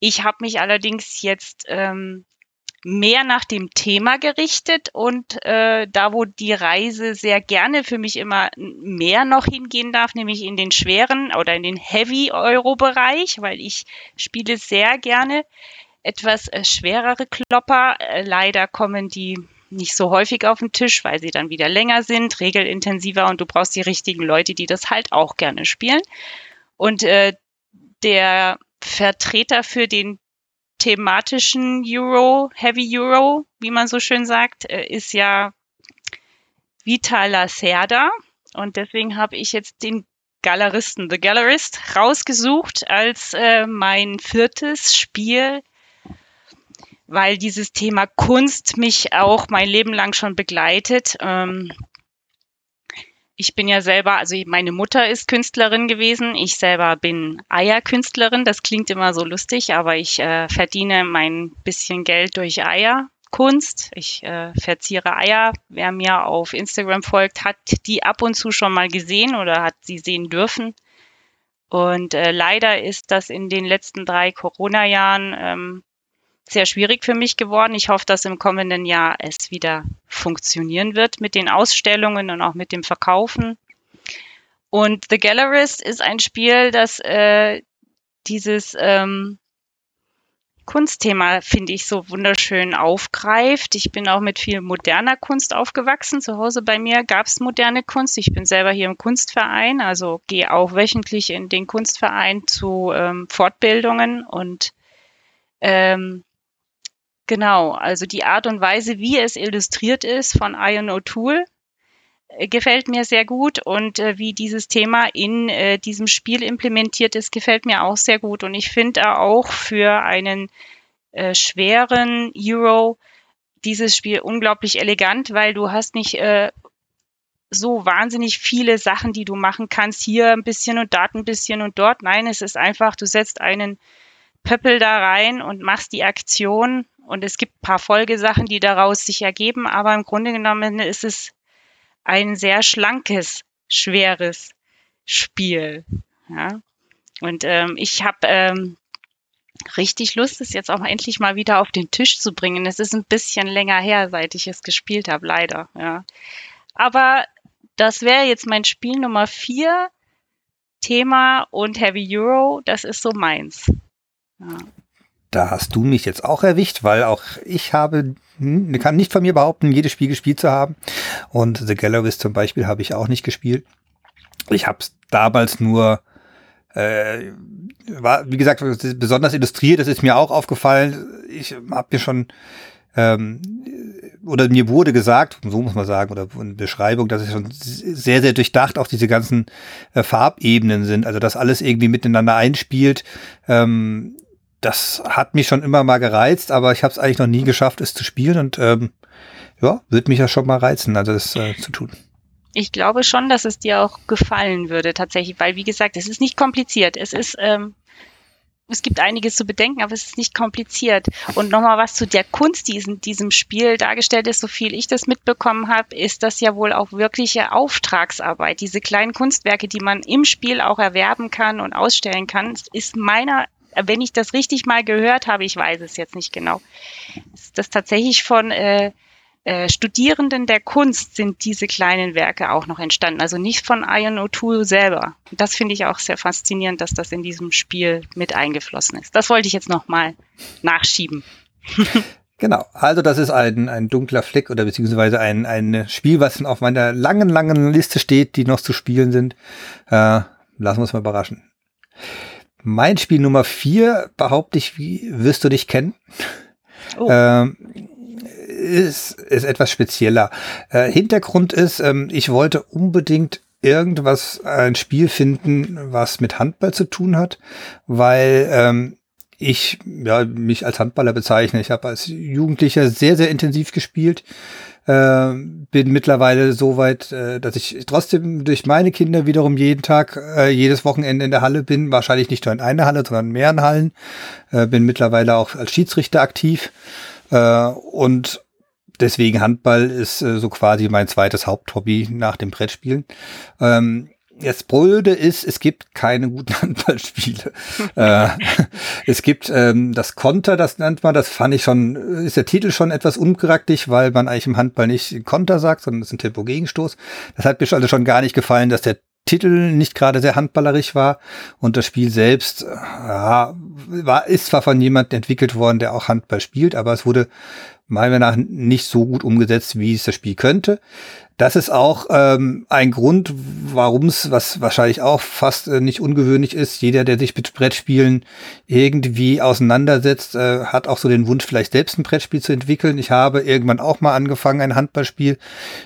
Ich habe mich allerdings jetzt ähm, mehr nach dem Thema gerichtet und äh, da, wo die Reise sehr gerne für mich immer mehr noch hingehen darf, nämlich in den schweren oder in den Heavy-Euro-Bereich, weil ich spiele sehr gerne etwas äh, schwerere Klopper. Äh, leider kommen die nicht so häufig auf den Tisch, weil sie dann wieder länger sind, regelintensiver und du brauchst die richtigen Leute, die das halt auch gerne spielen. Und äh, der Vertreter für den thematischen Euro, Heavy Euro, wie man so schön sagt, äh, ist ja Vital Lacerda. Und deswegen habe ich jetzt den Galeristen, The Gallerist, rausgesucht als äh, mein viertes Spiel, weil dieses Thema Kunst mich auch mein Leben lang schon begleitet. Ähm, ich bin ja selber, also meine Mutter ist Künstlerin gewesen. Ich selber bin Eierkünstlerin. Das klingt immer so lustig, aber ich äh, verdiene mein bisschen Geld durch Eierkunst. Ich äh, verziere Eier. Wer mir auf Instagram folgt, hat die ab und zu schon mal gesehen oder hat sie sehen dürfen. Und äh, leider ist das in den letzten drei Corona-Jahren ähm, sehr schwierig für mich geworden. Ich hoffe, dass im kommenden Jahr es wieder funktionieren wird mit den Ausstellungen und auch mit dem Verkaufen. Und The Gallerist ist ein Spiel, das äh, dieses ähm, Kunstthema, finde ich, so wunderschön aufgreift. Ich bin auch mit viel moderner Kunst aufgewachsen. Zu Hause bei mir gab es moderne Kunst. Ich bin selber hier im Kunstverein, also gehe auch wöchentlich in den Kunstverein zu ähm, Fortbildungen und ähm, Genau, also die Art und Weise, wie es illustriert ist von Ian O'Toole, äh, gefällt mir sehr gut und äh, wie dieses Thema in äh, diesem Spiel implementiert ist, gefällt mir auch sehr gut. Und ich finde auch für einen äh, schweren Euro dieses Spiel unglaublich elegant, weil du hast nicht äh, so wahnsinnig viele Sachen, die du machen kannst. Hier ein bisschen und dort ein bisschen und dort. Nein, es ist einfach, du setzt einen Pöppel da rein und machst die Aktion und es gibt ein paar Folgesachen, die daraus sich ergeben, aber im Grunde genommen ist es ein sehr schlankes, schweres Spiel. Ja? Und ähm, ich habe ähm, richtig Lust, es jetzt auch endlich mal wieder auf den Tisch zu bringen. Es ist ein bisschen länger her, seit ich es gespielt habe, leider. Ja. Aber das wäre jetzt mein Spiel Nummer vier. Thema und Heavy Euro, das ist so meins. Ja. Da hast du mich jetzt auch erwischt, weil auch ich habe, hm, kann nicht von mir behaupten, jedes Spiel gespielt zu haben. Und The Gallerist zum Beispiel habe ich auch nicht gespielt. Ich habe es damals nur, äh, war, wie gesagt, besonders illustriert, das ist mir auch aufgefallen. Ich habe mir schon, ähm, oder mir wurde gesagt, so muss man sagen, oder eine Beschreibung, dass es schon sehr, sehr durchdacht auch diese ganzen äh, Farbebenen sind, also dass alles irgendwie miteinander einspielt. Ähm, das hat mich schon immer mal gereizt, aber ich habe es eigentlich noch nie geschafft, es zu spielen und ähm, ja, würde mich ja schon mal reizen, also das äh, zu tun. Ich glaube schon, dass es dir auch gefallen würde tatsächlich, weil wie gesagt, es ist nicht kompliziert. Es ist ähm, es gibt einiges zu bedenken, aber es ist nicht kompliziert. Und nochmal was zu der Kunst, die in diesem Spiel dargestellt ist, so viel ich das mitbekommen habe, ist das ja wohl auch wirkliche Auftragsarbeit. Diese kleinen Kunstwerke, die man im Spiel auch erwerben kann und ausstellen kann, ist meiner, wenn ich das richtig mal gehört habe, ich weiß es jetzt nicht genau, ist das tatsächlich von äh, äh, Studierenden der Kunst sind diese kleinen Werke auch noch entstanden, also nicht von Ian O'Toole selber. Das finde ich auch sehr faszinierend, dass das in diesem Spiel mit eingeflossen ist. Das wollte ich jetzt nochmal nachschieben. Genau, also das ist ein, ein dunkler Fleck oder beziehungsweise ein, ein Spiel, was auf meiner langen, langen Liste steht, die noch zu spielen sind. Äh, lassen wir uns mal überraschen. Mein Spiel Nummer vier, behaupte ich, wie wirst du dich kennen? Oh. Ähm, ist, ist etwas spezieller. Äh, Hintergrund ist, ähm, ich wollte unbedingt irgendwas, ein Spiel finden, was mit Handball zu tun hat, weil ähm, ich ja, mich als Handballer bezeichne. Ich habe als Jugendlicher sehr, sehr intensiv gespielt. Äh, bin mittlerweile so weit, äh, dass ich trotzdem durch meine Kinder wiederum jeden Tag, äh, jedes Wochenende in der Halle bin. Wahrscheinlich nicht nur in einer Halle, sondern in mehreren Hallen. Äh, bin mittlerweile auch als Schiedsrichter aktiv. Äh, und deswegen Handball ist äh, so quasi mein zweites Haupthobby nach dem Brettspielen. Ähm, das Blöde ist, es gibt keine guten Handballspiele. äh, es gibt ähm, das Konter, das nennt man, das fand ich schon, ist der Titel schon etwas unpraktisch, weil man eigentlich im Handball nicht Konter sagt, sondern es ist ein Tempo-Gegenstoß. Das hat mir also schon gar nicht gefallen, dass der Titel nicht gerade sehr handballerisch war und das Spiel selbst ja, war, ist zwar von jemandem entwickelt worden, der auch Handball spielt, aber es wurde meiner Meinung nach nicht so gut umgesetzt, wie es das Spiel könnte. Das ist auch ähm, ein Grund, warum es, was wahrscheinlich auch fast äh, nicht ungewöhnlich ist, jeder, der sich mit Brettspielen irgendwie auseinandersetzt, äh, hat auch so den Wunsch, vielleicht selbst ein Brettspiel zu entwickeln. Ich habe irgendwann auch mal angefangen, ein Handballspiel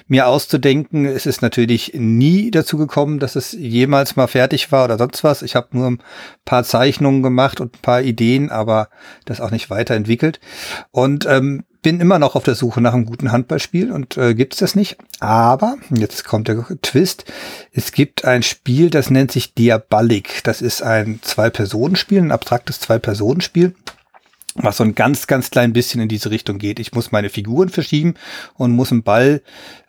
mir auszudenken. Es ist natürlich nie dazu gekommen, dass es jemals mal fertig war oder sonst was. Ich habe nur ein paar Zeichnungen gemacht und ein paar Ideen, aber das auch nicht weiterentwickelt. Und ähm, bin immer noch auf der Suche nach einem guten Handballspiel und äh, gibt es das nicht. Aber, jetzt kommt der Twist, es gibt ein Spiel, das nennt sich Diabolic. Das ist ein Zwei-Personen-Spiel, ein abstraktes Zwei-Personen-Spiel was so ein ganz, ganz klein bisschen in diese Richtung geht. Ich muss meine Figuren verschieben und muss einen Ball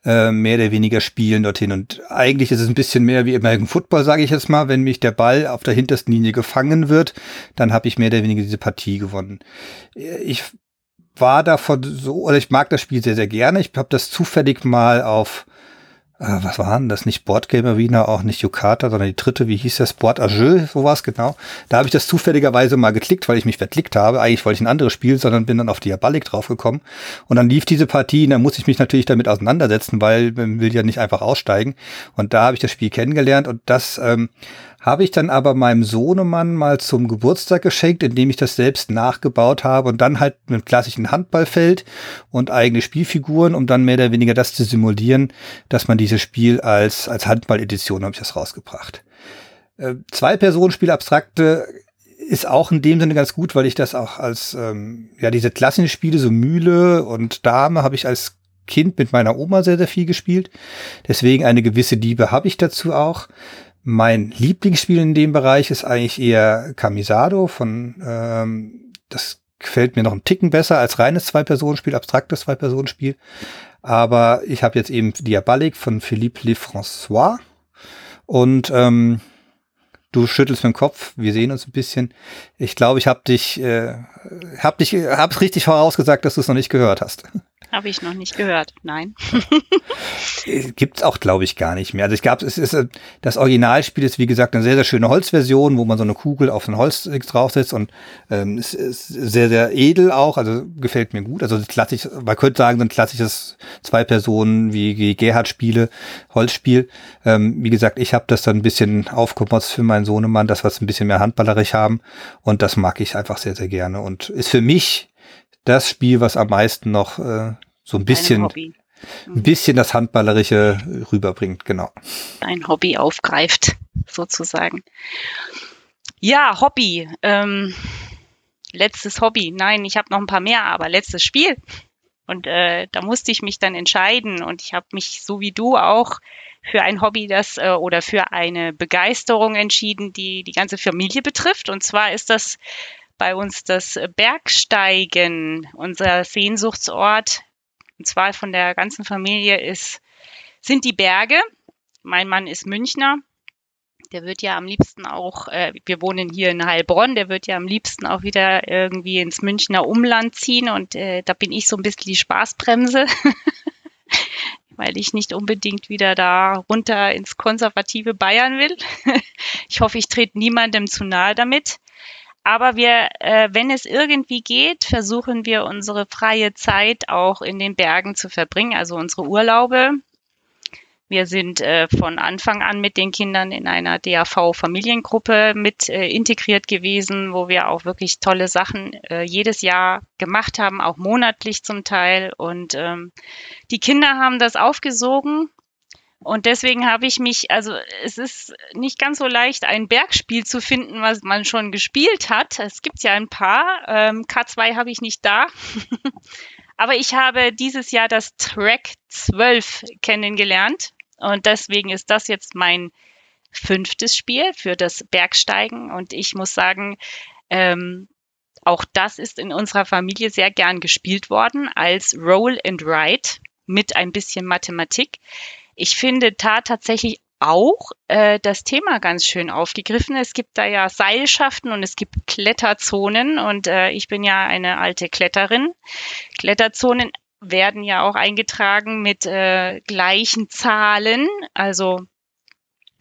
äh, mehr oder weniger spielen dorthin. Und eigentlich ist es ein bisschen mehr wie American Football, sage ich jetzt mal. Wenn mich der Ball auf der hintersten Linie gefangen wird, dann habe ich mehr oder weniger diese Partie gewonnen. Ich war davon so, oder ich mag das Spiel sehr, sehr gerne. Ich habe das zufällig mal auf, äh, was war denn das? Nicht Boardgame Arena, auch nicht Yukata, sondern die dritte, wie hieß das? Sport Ageux, sowas, genau. Da habe ich das zufälligerweise mal geklickt, weil ich mich verklickt habe. Eigentlich wollte ich ein anderes Spiel, sondern bin dann auf Diabolik draufgekommen. Und dann lief diese Partie, und dann muss ich mich natürlich damit auseinandersetzen, weil man will ja nicht einfach aussteigen. Und da habe ich das Spiel kennengelernt und das ähm, habe ich dann aber meinem Sohnemann mal zum Geburtstag geschenkt, indem ich das selbst nachgebaut habe und dann halt mit klassischen Handballfeld und eigene Spielfiguren, um dann mehr oder weniger das zu simulieren, dass man dieses Spiel als, als Handball-Edition habe ich das rausgebracht. Äh, Zwei-Personen-Spiel abstrakte ist auch in dem Sinne ganz gut, weil ich das auch als, ähm, ja, diese klassischen Spiele, so Mühle und Dame, habe ich als Kind mit meiner Oma sehr, sehr viel gespielt. Deswegen eine gewisse Liebe habe ich dazu auch. Mein Lieblingsspiel in dem Bereich ist eigentlich eher Camisado von, ähm, das gefällt mir noch einen Ticken besser als reines Zwei-Personen-Spiel, abstraktes Zwei-Personen-Spiel. Aber ich habe jetzt eben Diabolik von Philippe Lefrançois und ähm, du schüttelst mit dem Kopf, wir sehen uns ein bisschen. Ich glaube, ich habe dich, äh, hab dich, hab's richtig vorausgesagt, dass du es noch nicht gehört hast. Habe ich noch nicht gehört, nein. Gibt es auch, glaube ich, gar nicht mehr. Also ich glaube, es ist äh, das Originalspiel ist wie gesagt eine sehr, sehr schöne Holzversion, wo man so eine Kugel auf ein Holz draufsetzt und ähm, es ist sehr, sehr edel auch, also gefällt mir gut. Also klassisch, man könnte sagen, so ein klassisches zwei Personen wie, Gerhard-Spiele, Holzspiel. Ähm, wie gesagt, ich habe das dann ein bisschen aufgemotzt für meinen Sohnemann, das was ein bisschen mehr handballerisch haben und das mag ich einfach sehr, sehr gerne und ist für mich das Spiel, was am meisten noch äh, so ein bisschen, ein mhm. bisschen das Handballerische rüberbringt, genau. Ein Hobby aufgreift, sozusagen. Ja, Hobby. Ähm, letztes Hobby. Nein, ich habe noch ein paar mehr, aber letztes Spiel. Und äh, da musste ich mich dann entscheiden und ich habe mich so wie du auch für ein Hobby das äh, oder für eine Begeisterung entschieden, die die ganze Familie betrifft. Und zwar ist das bei uns das Bergsteigen, unser Sehnsuchtsort. Und zwar von der ganzen Familie ist, sind die Berge. Mein Mann ist Münchner der wird ja am liebsten auch, äh, wir wohnen hier in Heilbronn, der wird ja am liebsten auch wieder irgendwie ins Münchner Umland ziehen und äh, da bin ich so ein bisschen die Spaßbremse, weil ich nicht unbedingt wieder da runter ins konservative Bayern will. ich hoffe, ich trete niemandem zu nahe damit. Aber wir, äh, wenn es irgendwie geht, versuchen wir unsere freie Zeit auch in den Bergen zu verbringen, also unsere Urlaube. Wir sind äh, von Anfang an mit den Kindern in einer DAV-Familiengruppe mit äh, integriert gewesen, wo wir auch wirklich tolle Sachen äh, jedes Jahr gemacht haben, auch monatlich zum Teil. Und ähm, die Kinder haben das aufgesogen. Und deswegen habe ich mich, also es ist nicht ganz so leicht, ein Bergspiel zu finden, was man schon gespielt hat. Es gibt ja ein paar. Ähm, K2 habe ich nicht da. Aber ich habe dieses Jahr das Track 12 kennengelernt. Und deswegen ist das jetzt mein fünftes Spiel für das Bergsteigen. Und ich muss sagen, ähm, auch das ist in unserer Familie sehr gern gespielt worden als Roll and Ride mit ein bisschen Mathematik. Ich finde da tatsächlich auch äh, das Thema ganz schön aufgegriffen. Es gibt da ja Seilschaften und es gibt Kletterzonen und äh, ich bin ja eine alte Kletterin. Kletterzonen werden ja auch eingetragen mit äh, gleichen Zahlen, also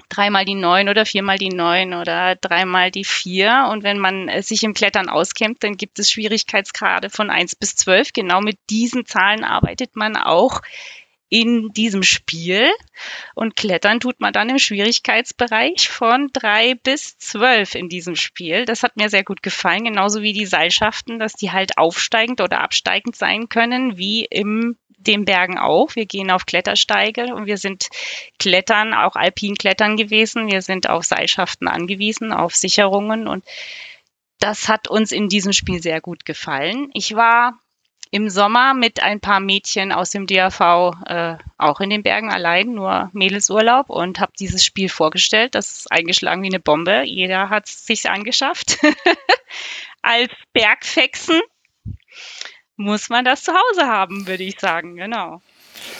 dreimal die neun oder viermal die neun oder dreimal die vier. Und wenn man äh, sich im Klettern auskennt, dann gibt es Schwierigkeitsgrade von eins bis zwölf. Genau mit diesen Zahlen arbeitet man auch in diesem Spiel. Und klettern tut man dann im Schwierigkeitsbereich von drei bis zwölf in diesem Spiel. Das hat mir sehr gut gefallen, genauso wie die Seilschaften, dass die halt aufsteigend oder absteigend sein können, wie im den Bergen auch. Wir gehen auf Klettersteige und wir sind Klettern, auch alpin Klettern gewesen. Wir sind auf Seilschaften angewiesen, auf Sicherungen und das hat uns in diesem Spiel sehr gut gefallen. Ich war im Sommer mit ein paar Mädchen aus dem DAV äh, auch in den Bergen allein, nur Mädelsurlaub und habe dieses Spiel vorgestellt. Das ist eingeschlagen wie eine Bombe. Jeder hat es sich angeschafft. Als Bergfexen muss man das zu Hause haben, würde ich sagen, genau.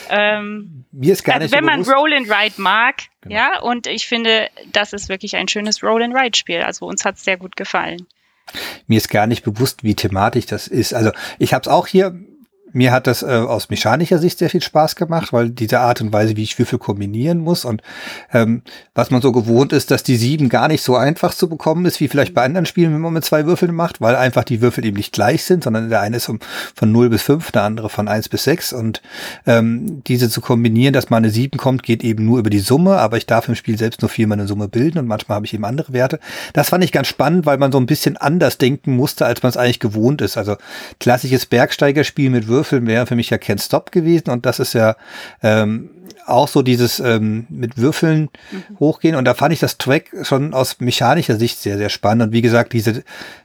Ähm, Mir ist gar also nicht wenn so man Roll and Ride mag, genau. ja, und ich finde, das ist wirklich ein schönes Roll and Ride Spiel. Also uns hat es sehr gut gefallen. Mir ist gar nicht bewusst, wie thematisch das ist. Also ich habe es auch hier mir hat das äh, aus mechanischer Sicht sehr viel Spaß gemacht, weil diese Art und Weise, wie ich Würfel kombinieren muss und ähm, was man so gewohnt ist, dass die sieben gar nicht so einfach zu bekommen ist, wie vielleicht bei anderen Spielen, wenn man mit zwei Würfeln macht, weil einfach die Würfel eben nicht gleich sind, sondern der eine ist von, von 0 bis 5, der andere von 1 bis 6 und ähm, diese zu kombinieren, dass mal eine 7 kommt, geht eben nur über die Summe, aber ich darf im Spiel selbst nur viermal eine Summe bilden und manchmal habe ich eben andere Werte. Das fand ich ganz spannend, weil man so ein bisschen anders denken musste, als man es eigentlich gewohnt ist. Also klassisches Bergsteigerspiel mit Würfeln Würfeln wäre für mich ja Can't Stop gewesen und das ist ja ähm, auch so dieses ähm, mit Würfeln mhm. hochgehen und da fand ich das Track schon aus mechanischer Sicht sehr, sehr spannend und wie gesagt, diese,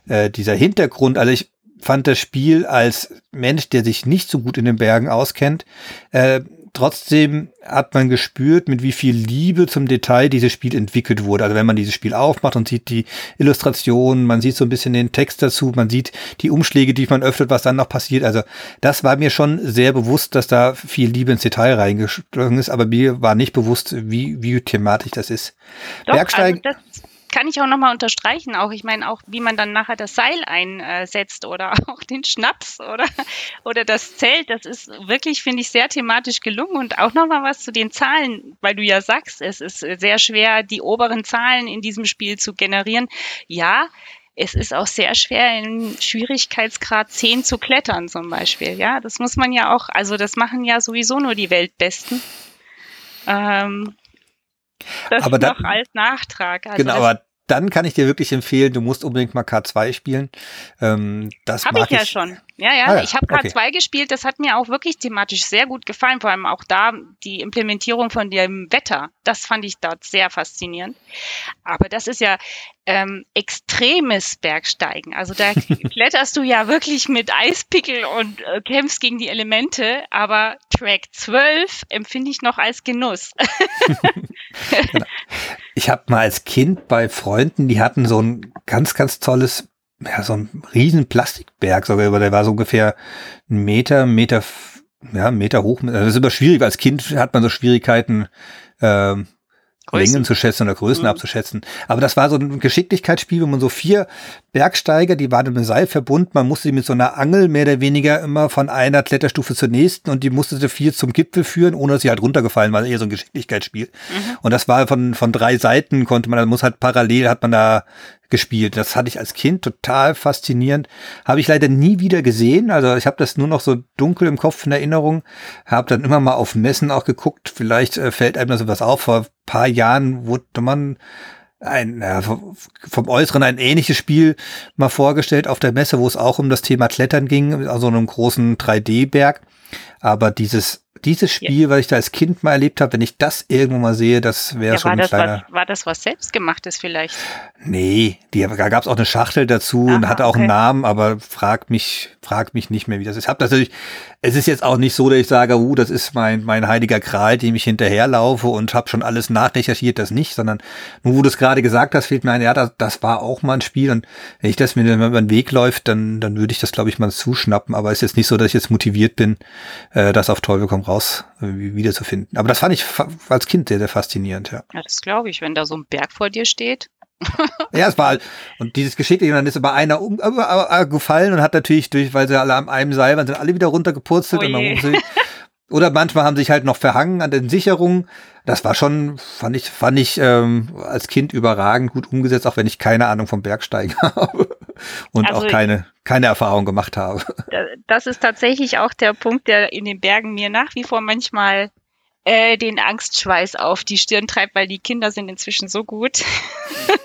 äh, dieser Hintergrund, also ich fand das Spiel als Mensch, der sich nicht so gut in den Bergen auskennt, äh, trotzdem hat man gespürt, mit wie viel Liebe zum Detail dieses Spiel entwickelt wurde. Also wenn man dieses Spiel aufmacht und sieht die Illustrationen, man sieht so ein bisschen den Text dazu, man sieht die Umschläge, die man öffnet, was dann noch passiert. Also das war mir schon sehr bewusst, dass da viel Liebe ins Detail reingesprungen ist, aber mir war nicht bewusst, wie, wie thematisch das ist. Doch, Bergsteigen. Also kann ich auch nochmal unterstreichen, auch ich meine auch, wie man dann nachher das Seil einsetzt oder auch den Schnaps oder, oder das Zelt, das ist wirklich, finde ich, sehr thematisch gelungen und auch nochmal was zu den Zahlen, weil du ja sagst, es ist sehr schwer, die oberen Zahlen in diesem Spiel zu generieren. Ja, es ist auch sehr schwer, im Schwierigkeitsgrad 10 zu klettern zum Beispiel. Ja, das muss man ja auch, also das machen ja sowieso nur die Weltbesten. Ähm, das aber noch da, als Nachtrag. Also genau, aber dann kann ich dir wirklich empfehlen, du musst unbedingt mal K2 spielen. Ähm, das Habe mag ich ja schon. Ja, ja, Ah ja, ich habe K2 okay. gespielt. Das hat mir auch wirklich thematisch sehr gut gefallen. Vor allem auch da die Implementierung von dem Wetter. Das fand ich dort sehr faszinierend. Aber das ist ja ähm, extremes Bergsteigen. Also da kletterst du ja wirklich mit Eispickel und äh, kämpfst gegen die Elemente. Aber Track 12 empfinde ich noch als Genuss. Ich habe mal als Kind bei Freunden, die hatten so ein ganz, ganz tolles, ja, so ein riesen Plastikberg sogar, aber der war so ungefähr einen Meter, Meter, ja, Meter hoch. Das ist immer schwierig, weil als Kind hat man so Schwierigkeiten, Größen. Längen zu schätzen oder Größen Mhm. abzuschätzen. Aber das war so ein Geschicklichkeitsspiel, wo man so vier Bergsteiger, die waren mit einem Seil verbunden, man musste sie mit so einer Angel mehr oder weniger immer von einer Kletterstufe zur nächsten und die musste sie vier zum Gipfel führen, ohne dass sie halt runtergefallen war, eher so ein Geschicklichkeitsspiel. Mhm. Und das war von, von drei Seiten, konnte man, da muss halt parallel, hat man da gespielt. Das hatte ich als Kind total faszinierend. Habe ich leider nie wieder gesehen. Also ich habe das nur noch so dunkel im Kopf in Erinnerung. Habe dann immer mal auf Messen auch geguckt. Vielleicht äh, fällt einem da sowas auf. Vor ein paar Jahren wurde man ein, ja, vom, Äußeren ein ähnliches Spiel mal vorgestellt auf der Messe, wo es auch um das Thema Klettern ging, also einem großen 3D-Berg. Aber dieses, dieses Spiel, was ich da als Kind mal erlebt habe, wenn ich das irgendwo mal sehe, das wäre Ja, schon war, ein das kleiner. was, war das was Selbstgemachtes vielleicht? Nee, die, da gab es auch eine Schachtel dazu und Aha, hatte auch einen okay. Namen, aber frag mich, frag mich nicht mehr, wie das ist. Ich hab das natürlich, es ist jetzt auch nicht so, dass ich sage, uh, das ist mein, mein heiliger Gral, dem ich hinterherlaufe und habe schon alles nachrecherchiert, das nicht, sondern nur wo du es gerade gesagt hast, fehlt mir ein, ja, das, das war auch mal ein Spiel und wenn ich das mir über den Weg läuft, dann, dann würde ich das, glaube ich, mal zuschnappen, aber es ist jetzt nicht so, dass ich jetzt motiviert bin, äh, das auf Teufel komm raus äh, wiederzufinden. Aber das fand ich als Kind sehr, sehr faszinierend, ja. Ja, das glaube ich, wenn da so ein Berg vor dir steht. Ja, es war halt, und dieses Geschickliche, dann ist aber einer um, aber gefallen und hat natürlich durch, weil sie alle am einem Seil waren, sind alle wieder runtergepurzelt Oh und je. mussten sie, oder manchmal haben sie sich halt noch verhangen an den Sicherungen. Das war schon, fand ich, fand ich ähm, als Kind überragend gut umgesetzt, auch wenn ich keine Ahnung vom Bergsteigen habe und Also auch keine, keine Erfahrung gemacht habe. Da- Das ist tatsächlich auch der Punkt, der in den Bergen mir nach wie vor manchmal äh, den Angstschweiß auf die Stirn treibt, weil die Kinder sind inzwischen so gut.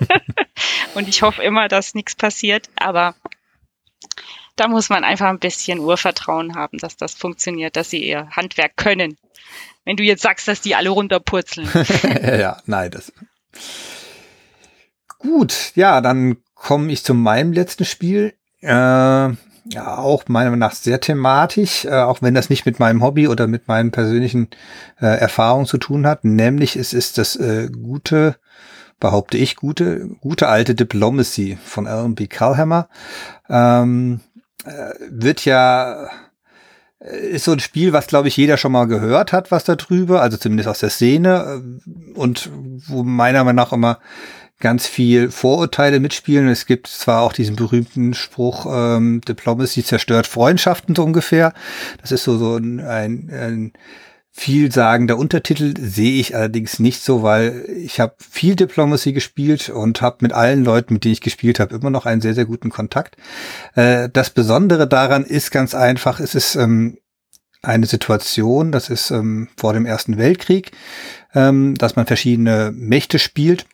Und ich hoffe immer, dass nichts passiert. Aber da muss man einfach ein bisschen Urvertrauen haben, dass das funktioniert, dass sie ihr Handwerk können. Wenn du jetzt sagst, dass die alle runterpurzeln. ja, nein, das. Gut, ja, dann komme ich zu meinem letzten Spiel. Äh, ja, auch meiner Meinung nach sehr thematisch, äh, auch wenn das nicht mit meinem Hobby oder mit meinen persönlichen äh, Erfahrungen zu tun hat. Nämlich es ist das äh, gute, behaupte ich, gute, gute alte Diplomacy von Alan B. Kalhammer. Ähm, äh, wird ja ist so ein Spiel, was glaube ich jeder schon mal gehört hat, was da drüber, also zumindest aus der Szene äh, und wo meiner Meinung nach immer ganz viel Vorurteile mitspielen. Es gibt zwar auch diesen berühmten Spruch, ähm, Diplomacy zerstört Freundschaften so ungefähr. Das ist so, so ein, ein, ein vielsagender Untertitel, sehe ich allerdings nicht so, weil ich habe viel Diplomacy gespielt und habe mit allen Leuten, mit denen ich gespielt habe, immer noch einen sehr, sehr guten Kontakt. Äh, das Besondere daran ist ganz einfach, es ist ähm, eine Situation, das ist ähm, vor dem Ersten Weltkrieg, ähm, dass man verschiedene Mächte spielt.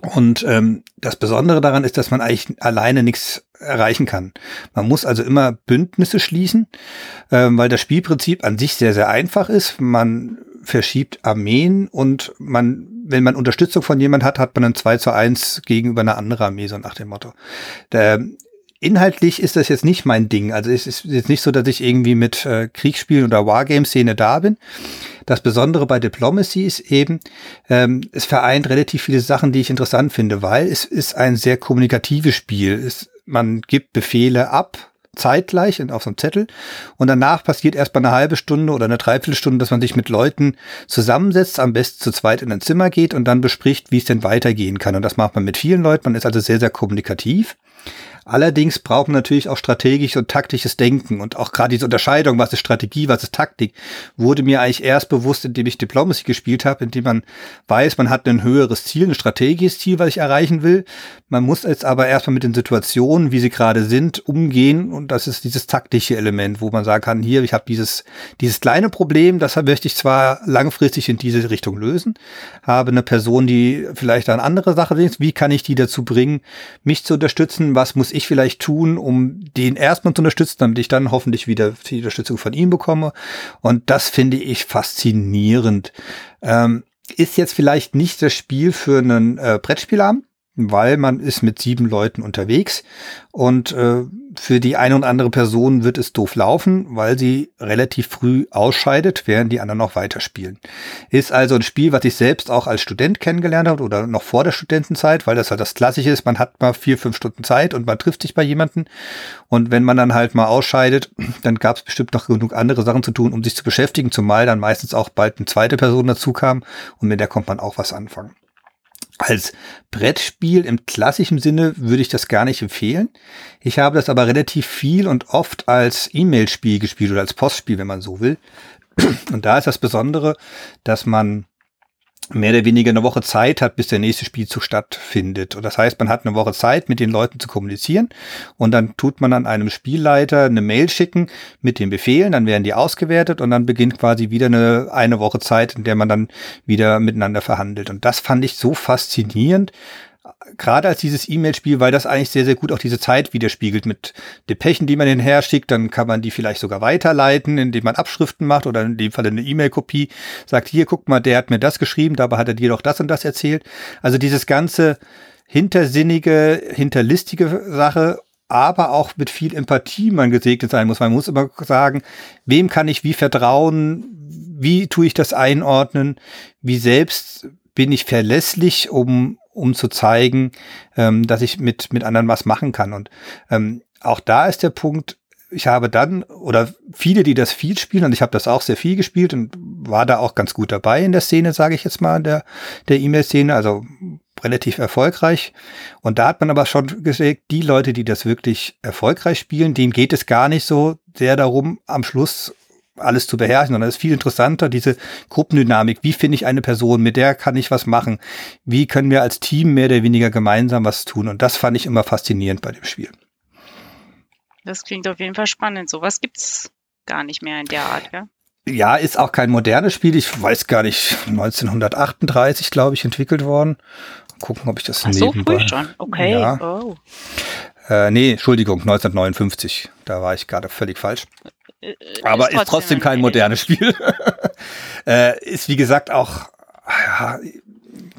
Und ähm, das Besondere daran ist, dass man eigentlich alleine nichts erreichen kann. Man muss also immer Bündnisse schließen, ähm, weil das Spielprinzip an sich sehr, sehr einfach ist. Man verschiebt Armeen und man, wenn man Unterstützung von jemand hat, hat man dann 2 zu 1 gegenüber einer anderen Armee, so nach dem Motto. Der, inhaltlich ist das jetzt nicht mein Ding. Also es ist jetzt nicht so, dass ich irgendwie mit äh, Kriegsspielen oder Wargame-Szene da bin. Das Besondere bei Diplomacy ist eben, ähm, es vereint relativ viele Sachen, die ich interessant finde, weil es ist ein sehr kommunikatives Spiel. Es, man gibt Befehle ab, zeitgleich auf so einem Zettel und danach passiert erst mal eine halbe Stunde oder eine Dreiviertelstunde, dass man sich mit Leuten zusammensetzt, am besten zu zweit in ein Zimmer geht und dann bespricht, wie es denn weitergehen kann. Und das macht man mit vielen Leuten. Man ist also sehr, sehr kommunikativ. Allerdings braucht man natürlich auch strategisch und taktisches Denken. Und auch gerade diese Unterscheidung, was ist Strategie, was ist Taktik, wurde mir eigentlich erst bewusst, indem ich Diplomacy gespielt habe, indem man weiß, man hat ein höheres Ziel, ein strategisches Ziel, was ich erreichen will. Man muss jetzt aber erstmal mit den Situationen, wie sie gerade sind, umgehen. Und das ist dieses taktische Element, wo man sagen kann, hier, ich habe dieses, dieses kleine Problem, das möchte ich zwar langfristig in diese Richtung lösen, habe eine Person, die vielleicht eine andere Sache ist, wie kann ich die dazu bringen, mich zu unterstützen, was muss ich vielleicht tun, um den erstmal zu unterstützen, damit ich dann hoffentlich wieder die Unterstützung von ihm bekomme. Und das finde ich faszinierend. Ähm, ist jetzt vielleicht nicht das Spiel für einen äh, Brettspieler, weil man ist mit sieben Leuten unterwegs und äh, für die eine und andere Person wird es doof laufen, weil sie relativ früh ausscheidet, während die anderen noch weiterspielen. Ist also ein Spiel, was ich selbst auch als Student kennengelernt habe oder noch vor der Studentenzeit, weil das halt das Klassische ist, man hat mal vier, fünf Stunden Zeit und man trifft sich bei jemanden und wenn man dann halt mal ausscheidet, dann gab es bestimmt noch genug andere Sachen zu tun, um sich zu beschäftigen, zumal dann meistens auch bald eine zweite Person dazu kam und mit der kommt man auch was anfangen. Als Brettspiel im klassischen Sinne würde ich das gar nicht empfehlen. Ich habe das aber relativ viel und oft als E-Mail-Spiel gespielt oder als Postspiel, wenn man so will. Und da ist das Besondere, dass man mehr oder weniger eine Woche Zeit hat, bis der nächste Spielzug stattfindet. Und das heißt, man hat eine Woche Zeit, mit den Leuten zu kommunizieren und dann tut man an einem Spielleiter eine Mail schicken mit den Befehlen, dann werden die ausgewertet und dann beginnt quasi wieder eine, eine Woche Zeit, in der man dann wieder miteinander verhandelt. Und das fand ich so faszinierend, gerade als dieses E-Mail-Spiel, weil das eigentlich sehr, sehr gut auch diese Zeit widerspiegelt mit Depechen, die man hinher schickt, dann kann man die vielleicht sogar weiterleiten, indem man Abschriften macht oder in dem Fall eine E-Mail-Kopie, sagt, hier, guck mal, der hat mir das geschrieben, dabei hat er dir doch das und das erzählt. Also dieses ganze hintersinnige, hinterlistige Sache aber auch mit viel Empathie man gesegnet sein muss. Man muss immer sagen, wem kann ich wie vertrauen? Wie tue ich das einordnen? Wie selbst bin ich verlässlich, um, um zu zeigen, ähm, dass ich mit, mit anderen was machen kann. Und ähm, auch da ist der Punkt, ich habe dann, oder viele, die das viel spielen, und ich habe das auch sehr viel gespielt und war da auch ganz gut dabei in der Szene, sage ich jetzt mal, der der E-Mail-Szene, also relativ erfolgreich. Und da hat man aber schon gesehen, die Leute, die das wirklich erfolgreich spielen, denen geht es gar nicht so sehr darum, am Schluss alles zu beherrschen, sondern es ist viel interessanter, diese Gruppendynamik. Wie finde ich eine Person, mit der kann ich was machen? Wie können wir als Team mehr oder weniger gemeinsam was tun? Und das fand ich immer faszinierend bei dem Spiel. Das klingt auf jeden Fall spannend. Sowas gibt's gar nicht mehr in der Art, ja? Ja, ist auch kein modernes Spiel. Ich weiß gar nicht, 1938, glaube ich, entwickelt worden. Gucken, ob ich das Ach so früh schon. Okay. Ja. Oh. Äh, nee, Entschuldigung, 1959. Da war ich gerade völlig falsch. Äh, Aber ist trotzdem, ist trotzdem kein modernes Spiel. äh, ist wie gesagt auch, ja,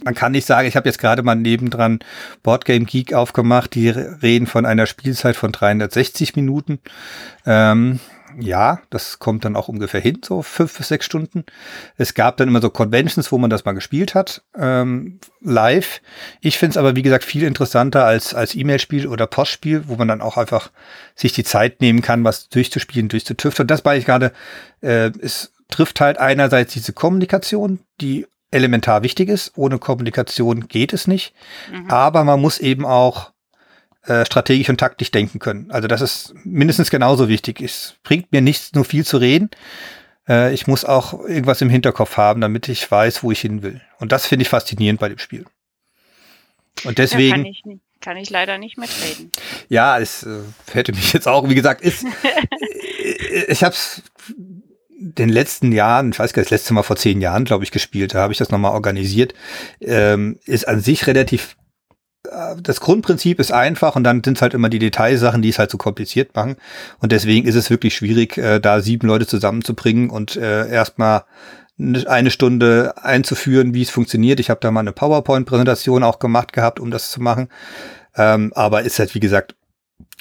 man kann nicht sagen, ich habe jetzt gerade mal nebendran Boardgame Geek aufgemacht, die reden von einer Spielzeit von 360 Minuten. Ähm, ja, das kommt dann auch ungefähr hin, so fünf bis sechs Stunden. Es gab dann immer so Conventions, wo man das mal gespielt hat, ähm, live. Ich finde es aber, wie gesagt, viel interessanter als, als E-Mail-Spiel oder Postspiel, wo man dann auch einfach sich die Zeit nehmen kann, was durchzuspielen, durchzutüfteln. Und das war ich gerade, äh, es trifft halt einerseits diese Kommunikation, die elementar wichtig ist. Ohne Kommunikation geht es nicht. Mhm. Aber man muss eben auch äh, strategisch und taktisch denken können. Also das ist mindestens genauso wichtig. Es bringt mir nichts, nur viel zu reden. Äh, ich muss auch irgendwas im Hinterkopf haben, damit ich weiß, wo ich hin will. Und das finde ich faszinierend bei dem Spiel. Und deswegen. Ja, kann, ich, kann, ich, leider nicht mitreden. Ja, es äh, hätte mich jetzt auch, wie gesagt, ist, ich habe es den letzten Jahren, ich weiß gar nicht, das letzte Mal vor zehn Jahren, glaube ich, gespielt, da habe ich das nochmal organisiert, ähm, ist an sich relativ das Grundprinzip ist einfach und dann sind es halt immer die Detailsachen, die es halt so kompliziert machen. Und deswegen ist es wirklich schwierig, äh, da sieben Leute zusammenzubringen und äh, erstmal eine Stunde einzuführen, wie es funktioniert. Ich habe da mal eine PowerPoint-Präsentation auch gemacht gehabt, um das zu machen. Ähm, aber ist halt, wie gesagt,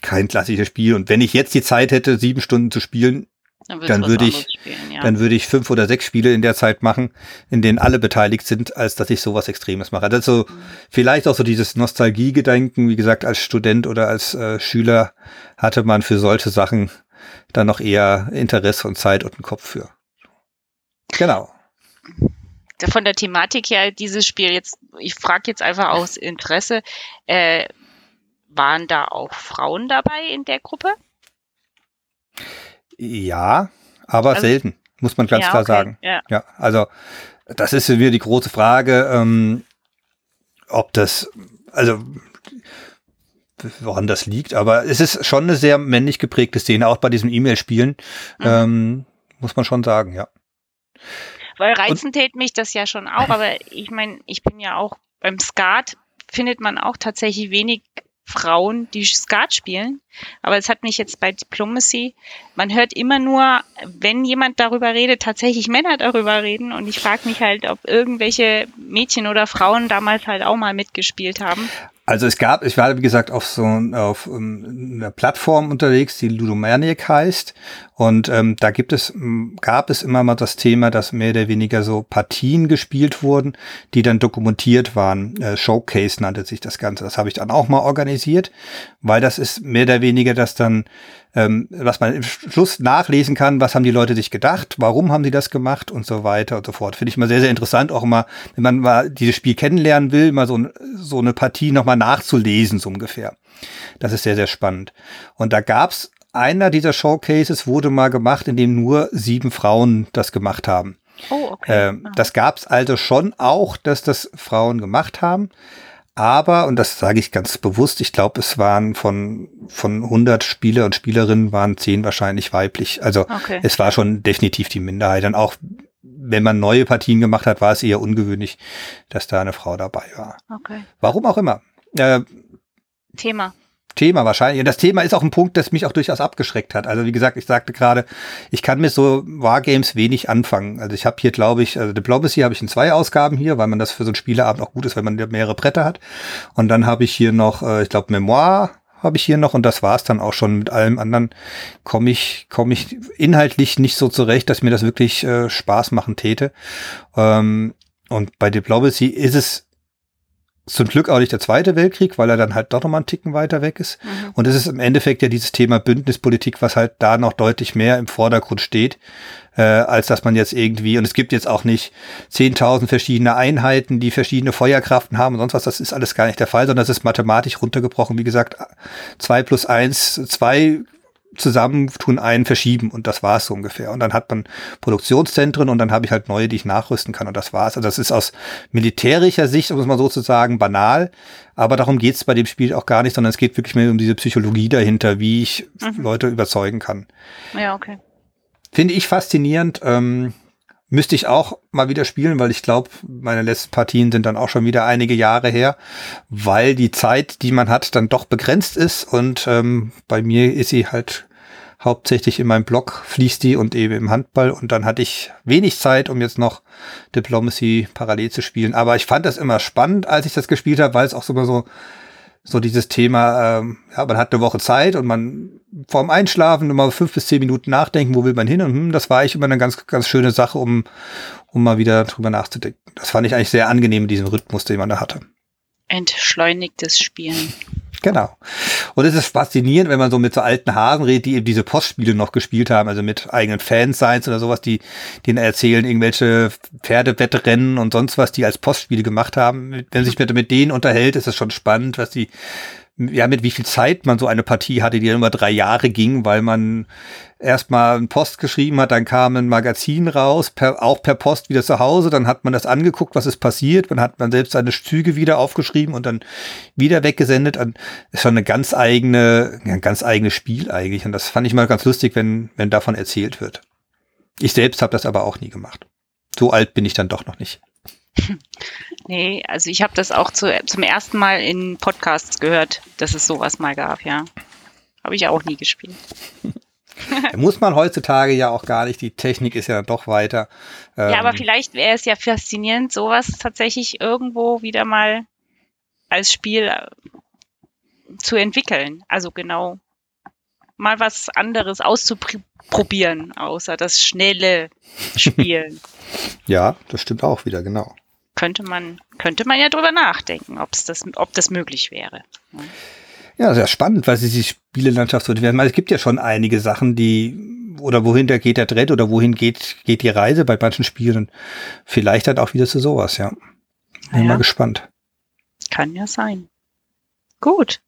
kein klassisches Spiel. Und wenn ich jetzt die Zeit hätte, sieben Stunden zu spielen, dann, dann würde ich, spielen, ja. dann würde ich fünf oder sechs Spiele in der Zeit machen, in denen alle beteiligt sind, als dass ich sowas Extremes mache. Also mhm. vielleicht auch so dieses Nostalgiegedenken, wie gesagt, als Student oder als äh, Schüler hatte man für solche Sachen dann noch eher Interesse und Zeit und einen Kopf für. Genau. Von der Thematik her, dieses Spiel jetzt, ich frage jetzt einfach aus Interesse, äh, waren da auch Frauen dabei in der Gruppe? Ja, aber also, selten, muss man ganz ja, klar okay, sagen. Ja. ja, also das ist wieder die große Frage, ähm, ob das, also woran das liegt, aber es ist schon eine sehr männlich geprägte Szene, auch bei diesen E-Mail-Spielen, mhm. ähm, muss man schon sagen, ja. Weil reizen tät mich das ja schon auch, aber ich meine, ich bin ja auch beim Skat findet man auch tatsächlich wenig Frauen, die Skat spielen. Aber es hat mich jetzt bei Diplomacy, man hört immer nur, wenn jemand darüber redet, tatsächlich Männer darüber reden. Und ich frage mich halt, ob irgendwelche Mädchen oder Frauen damals halt auch mal mitgespielt haben. Also es gab, ich war wie gesagt auf so auf um, ähm, einer Plattform unterwegs, die Ludomaniac heißt. Und ähm, da gibt es, gab es immer mal das Thema, dass mehr oder weniger so Partien gespielt wurden, die dann dokumentiert waren. Äh, Showcase nannte sich das Ganze. Das habe ich dann auch mal organisiert, weil das ist mehr oder weniger das dann ähm, was man im Schluss nachlesen kann, was haben die Leute sich gedacht, warum haben sie das gemacht und so weiter und so fort. Finde ich mal sehr, sehr interessant, auch immer, wenn man mal dieses Spiel kennenlernen will, mal so, so eine Partie nochmal nachzulesen, so ungefähr. Das ist sehr, sehr spannend. Und da gab's einer dieser Showcases wurde mal gemacht, in dem nur sieben Frauen das gemacht haben. Oh, okay. Ähm, das gab's also schon auch, dass das Frauen gemacht haben. Aber, und das sage ich ganz bewusst, ich glaube, es waren von, von 100 Spieler und Spielerinnen waren 10 wahrscheinlich weiblich. Also okay. es war schon definitiv die Minderheit. Und auch wenn man neue Partien gemacht hat, war es eher ungewöhnlich, dass da eine Frau dabei war. Okay. Warum auch immer. Äh, Thema. Thema wahrscheinlich. Das Thema ist auch ein Punkt, das mich auch durchaus abgeschreckt hat. Also wie gesagt, ich sagte gerade, ich kann mit so Wargames wenig anfangen. Also ich habe hier, glaube ich, also Diplomacy habe ich in zwei Ausgaben hier, weil man das für so einen Spieleabend auch gut ist, weil man mehrere Bretter hat. Und dann habe ich hier noch, äh, ich glaube, Memoir habe ich hier noch und das war's dann auch schon. Mit allem anderen komme ich, komme ich inhaltlich nicht so zurecht, dass mir das wirklich äh, Spaß machen täte. Ähm, und bei Diplomacy ist es zum Glück auch nicht der Zweite Weltkrieg, weil er dann halt doch nochmal einen Ticken weiter weg ist. Mhm. Und es ist im Endeffekt ja dieses Thema Bündnispolitik, was halt da noch deutlich mehr im Vordergrund steht, äh, als dass man jetzt irgendwie, und es gibt jetzt auch nicht 10.000 verschiedene Einheiten, die verschiedene Feuerkraften haben und sonst was, das ist alles gar nicht der Fall, sondern das ist mathematisch runtergebrochen. Wie gesagt, zwei plus eins, zwei zusammentun, einen verschieben und das war's so ungefähr. Und dann hat man Produktionszentren und dann habe ich halt neue, die ich nachrüsten kann und das war's. Also das ist aus militärischer Sicht, um es mal so zu sagen, banal, aber darum geht's bei dem Spiel auch gar nicht, sondern es geht wirklich mehr um diese Psychologie dahinter, wie ich mhm. Leute überzeugen kann. Ja, okay. Finde ich faszinierend. Ähm, Müsste ich auch mal wieder spielen, weil ich glaube, meine letzten Partien sind dann auch schon wieder einige Jahre her, weil die Zeit, die man hat, dann doch begrenzt ist. Und ähm, bei mir ist sie halt hauptsächlich in meinem Blog, fließt die und eben im Handball. Und dann hatte ich wenig Zeit, um jetzt noch Diplomacy parallel zu spielen. Aber ich fand das immer spannend, als ich das gespielt habe, weil es auch sogar so so dieses Thema, ähm, ja, man hat eine Woche Zeit und man vorm Einschlafen immer fünf bis zehn Minuten nachdenken, wo will man hin und hm, das war ich immer eine ganz, ganz schöne Sache, um, um mal wieder drüber nachzudenken. Das fand ich eigentlich sehr angenehm, diesen Rhythmus, den man da hatte. Entschleunigtes Spielen. Genau. Und es ist faszinierend, wenn man so mit so alten Hasen redet, die eben diese Postspiele noch gespielt haben, also mit eigenen Fansigns oder sowas, die denen erzählen irgendwelche Pferdewettrennen und sonst was, die als Postspiele gemacht haben. Wenn sich mit, mit denen unterhält, ist es schon spannend, was die ja, mit wie viel Zeit man so eine Partie hatte, die dann über drei Jahre ging, weil man erstmal einen Post geschrieben hat, dann kam ein Magazin raus, per, auch per Post wieder zu Hause, dann hat man das angeguckt, was ist passiert, dann hat man selbst seine Züge wieder aufgeschrieben und dann wieder weggesendet. Das ist schon eine ganz eigene, ein ganz eigenes Spiel eigentlich. Und das fand ich mal ganz lustig, wenn, wenn davon erzählt wird. Ich selbst habe das aber auch nie gemacht. So alt bin ich dann doch noch nicht. Nee, also ich habe das auch zu, zum ersten Mal in Podcasts gehört, dass es sowas mal gab, ja. Habe ich auch nie gespielt. Muss man heutzutage ja auch gar nicht. Die Technik ist ja doch weiter. Ähm ja, aber ähm, vielleicht wäre es ja faszinierend, sowas tatsächlich irgendwo wieder mal als Spiel äh, zu entwickeln. Also genau mal was anderes auszuprobieren, außer das schnelle Spielen. ja, das stimmt auch wieder, genau könnte man, könnte man ja drüber nachdenken, ob's das, ob das möglich wäre. Ja, sehr spannend, weil sie die Spielelandschaft so werden. Es gibt ja schon einige Sachen, die, oder wohin da geht der Dread oder wohin geht, geht die Reise bei manchen Spielen. Vielleicht halt auch wieder zu sowas, ja. Bin ja. mal gespannt. Kann ja sein. Gut.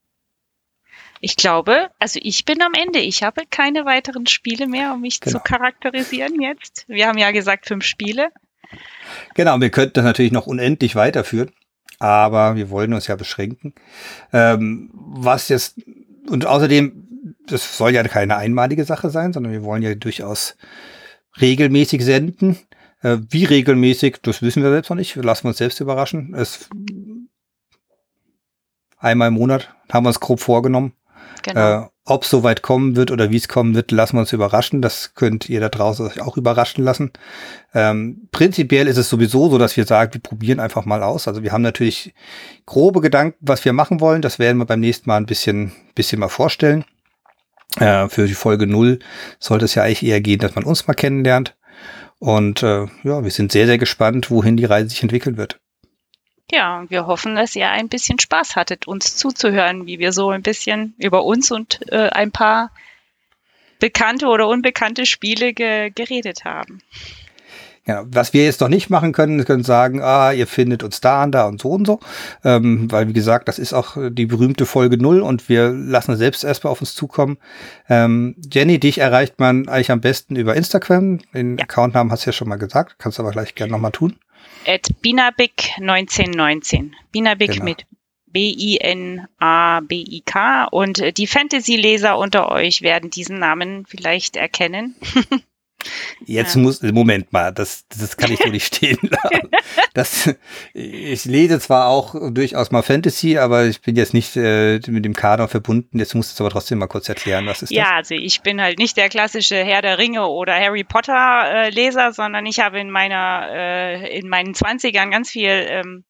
Ich glaube, also ich bin am Ende. Ich habe keine weiteren Spiele mehr, um mich Genau. zu charakterisieren jetzt. Wir haben ja gesagt fünf Spiele. Genau, wir könnten das natürlich noch unendlich weiterführen, aber wir wollen uns ja beschränken. Ähm, was jetzt, und außerdem, das soll ja keine einmalige Sache sein, sondern wir wollen ja durchaus regelmäßig senden. Äh, wie regelmäßig, das wissen wir selbst noch nicht. Wir lassen uns selbst überraschen. Es, einmal im Monat haben wir uns grob vorgenommen. Genau. Äh, Ob es soweit kommen wird oder wie es kommen wird, lassen wir uns überraschen. Das könnt ihr da draußen euch auch überraschen lassen. Ähm, prinzipiell ist es sowieso so, dass wir sagen, wir probieren einfach mal aus. Also wir haben natürlich grobe Gedanken, was wir machen wollen. Das werden wir beim nächsten Mal ein bisschen, bisschen mal vorstellen. Äh, für die Folge null sollte es ja eigentlich eher gehen, dass man uns mal kennenlernt. Und äh, ja, wir sind sehr, sehr gespannt, wohin die Reise sich entwickeln wird. Ja, wir hoffen, dass ihr ein bisschen Spaß hattet, uns zuzuhören, wie wir so ein bisschen über uns und äh, ein paar bekannte oder unbekannte Spiele ge geredet haben. Ja, was wir jetzt noch nicht machen können, wir können sagen, ah, ihr findet uns da und da und so und so. Ähm, weil, wie gesagt, das ist auch die berühmte Folge null und wir lassen selbst erstmal auf uns zukommen. Ähm, Jenny, dich erreicht man eigentlich am besten über Instagram. Den Ja. Accountnamen hast du ja schon mal gesagt, kannst du aber gleich gerne nochmal tun. At Binabik 1919. Binabik Genau. mit B-I-N-A-B-I-K. Und äh, die Fantasy-Leser unter euch werden diesen Namen vielleicht erkennen. Jetzt Ja. muss, Moment mal, das, das kann ich so nicht stehen lassen. Das, ich lese zwar auch durchaus mal Fantasy, aber ich bin jetzt nicht äh, mit dem Kader verbunden. Jetzt musst du es aber trotzdem mal kurz erklären, was ist Ja, also ich bin halt nicht der klassische Herr der Ringe oder Harry Potter äh, Leser, sondern ich habe in meiner äh, in meinen Zwanzigern ganz viel ähm,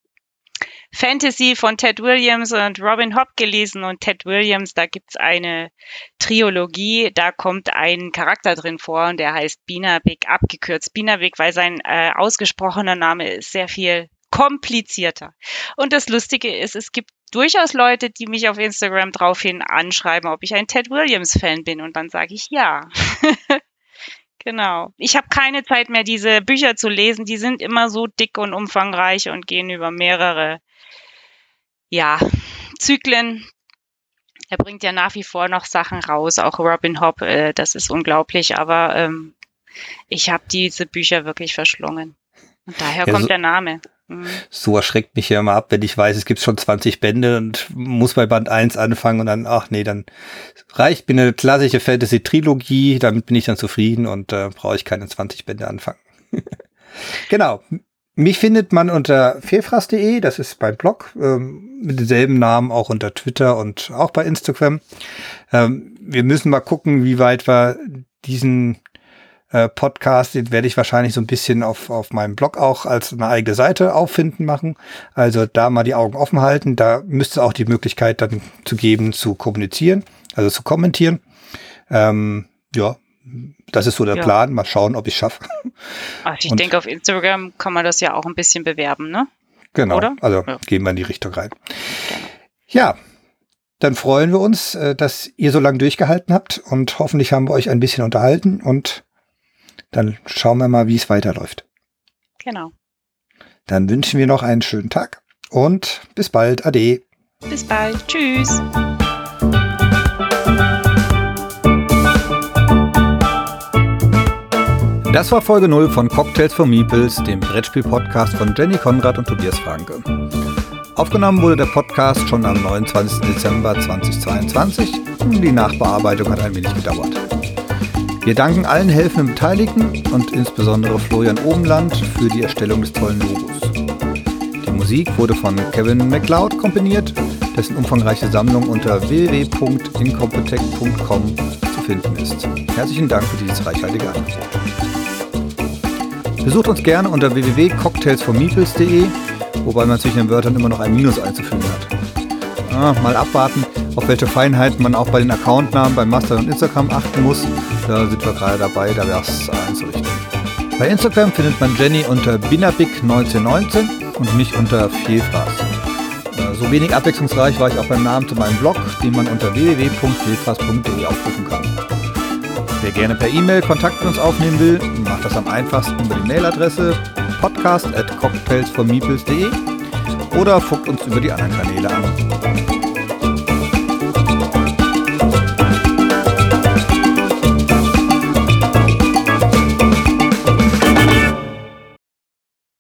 Fantasy von Ted Williams und Robin Hobb gelesen und Ted Williams, da gibt's eine Triologie, da kommt ein Charakter drin vor und der heißt Binabik, abgekürzt Binabik, weil sein äh, ausgesprochener Name ist sehr viel komplizierter. Und das Lustige ist, es gibt durchaus Leute, die mich auf Instagram draufhin anschreiben, ob ich ein Ted Williams Fan bin und dann sage ich ja. genau. Ich habe keine Zeit mehr, diese Bücher zu lesen. Die sind immer so dick und umfangreich und gehen über mehrere ja, Zyklen. Er bringt ja nach wie vor noch Sachen raus, auch Robin Hobb, äh, das ist unglaublich, aber ähm, ich habe diese Bücher wirklich verschlungen. Und daher Ja, kommt so- der Name. Mhm. So erschreckt mich ja immer ab, wenn ich weiß, es gibt schon 20 Bände und muss bei Band 1 anfangen und dann, ach nee, dann reicht mir eine klassische Fantasy-Trilogie, damit bin ich dann zufrieden und äh, brauche ich keine 20 Bände anfangen. genau. Mich findet man unter fehlfraß.de, das ist mein Blog, ähm, mit demselben Namen auch unter Twitter und auch bei Instagram. Ähm, wir müssen mal gucken, wie weit wir diesen äh, Podcast, den werde ich wahrscheinlich so ein bisschen auf, auf meinem Blog auch als eine eigene Seite auffinden machen. Also da mal die Augen offen halten. Da müsste auch die Möglichkeit dann zu geben, zu kommunizieren, also zu kommentieren. Ähm, ja, das ist so der Ja. Plan. Mal schauen, ob ich schaffe. Ach, ich Und- denke, auf Instagram kann man das ja auch ein bisschen bewerben, ne? Genau. Oder? Also Ja. gehen wir in die Richtung rein. Ja, dann freuen wir uns, äh, dass ihr so lange durchgehalten habt und hoffentlich haben wir euch ein bisschen unterhalten und dann schauen wir mal, wie es weiterläuft. Genau. Dann wünschen wir noch einen schönen Tag und bis bald. Ade. Bis bald. Tschüss. Das war Folge 0 von Cocktails for Meeples, dem Brettspiel-Podcast von Jenny Konrad und Tobias Franke. Aufgenommen wurde der Podcast schon am 29. Dezember 2022 und die Nachbearbeitung hat ein wenig gedauert. Wir danken allen helfenden Beteiligten und insbesondere Florian Obenland für die Erstellung des tollen Logos. Die Musik wurde von Kevin MacLeod komponiert, dessen umfangreiche Sammlung unter www.incompetech.com zu finden ist. Herzlichen Dank für dieses reichhaltige Angebot. Besucht uns gerne unter www.cocktailsformeeples.de, wobei man zwischen den Wörtern immer noch ein Minus einzufügen hat. Ah, mal abwarten, auf welche Feinheiten man auch bei den Accountnamen bei Master und Instagram achten muss. Da sind wir gerade dabei, da wäre es einzurichten. Bei Instagram findet man Jenny unter binabik1919 und mich unter Vielfraß. Äh, So wenig abwechslungsreich war ich auch beim Namen zu meinem Blog, den man unter www.vielfraß.de aufrufen kann. Wer gerne per E-Mail Kontakt mit uns aufnehmen will, macht das am einfachsten über die Mailadresse podcast at cocktailsformeeples.de oder fuckt uns über die anderen Kanäle an.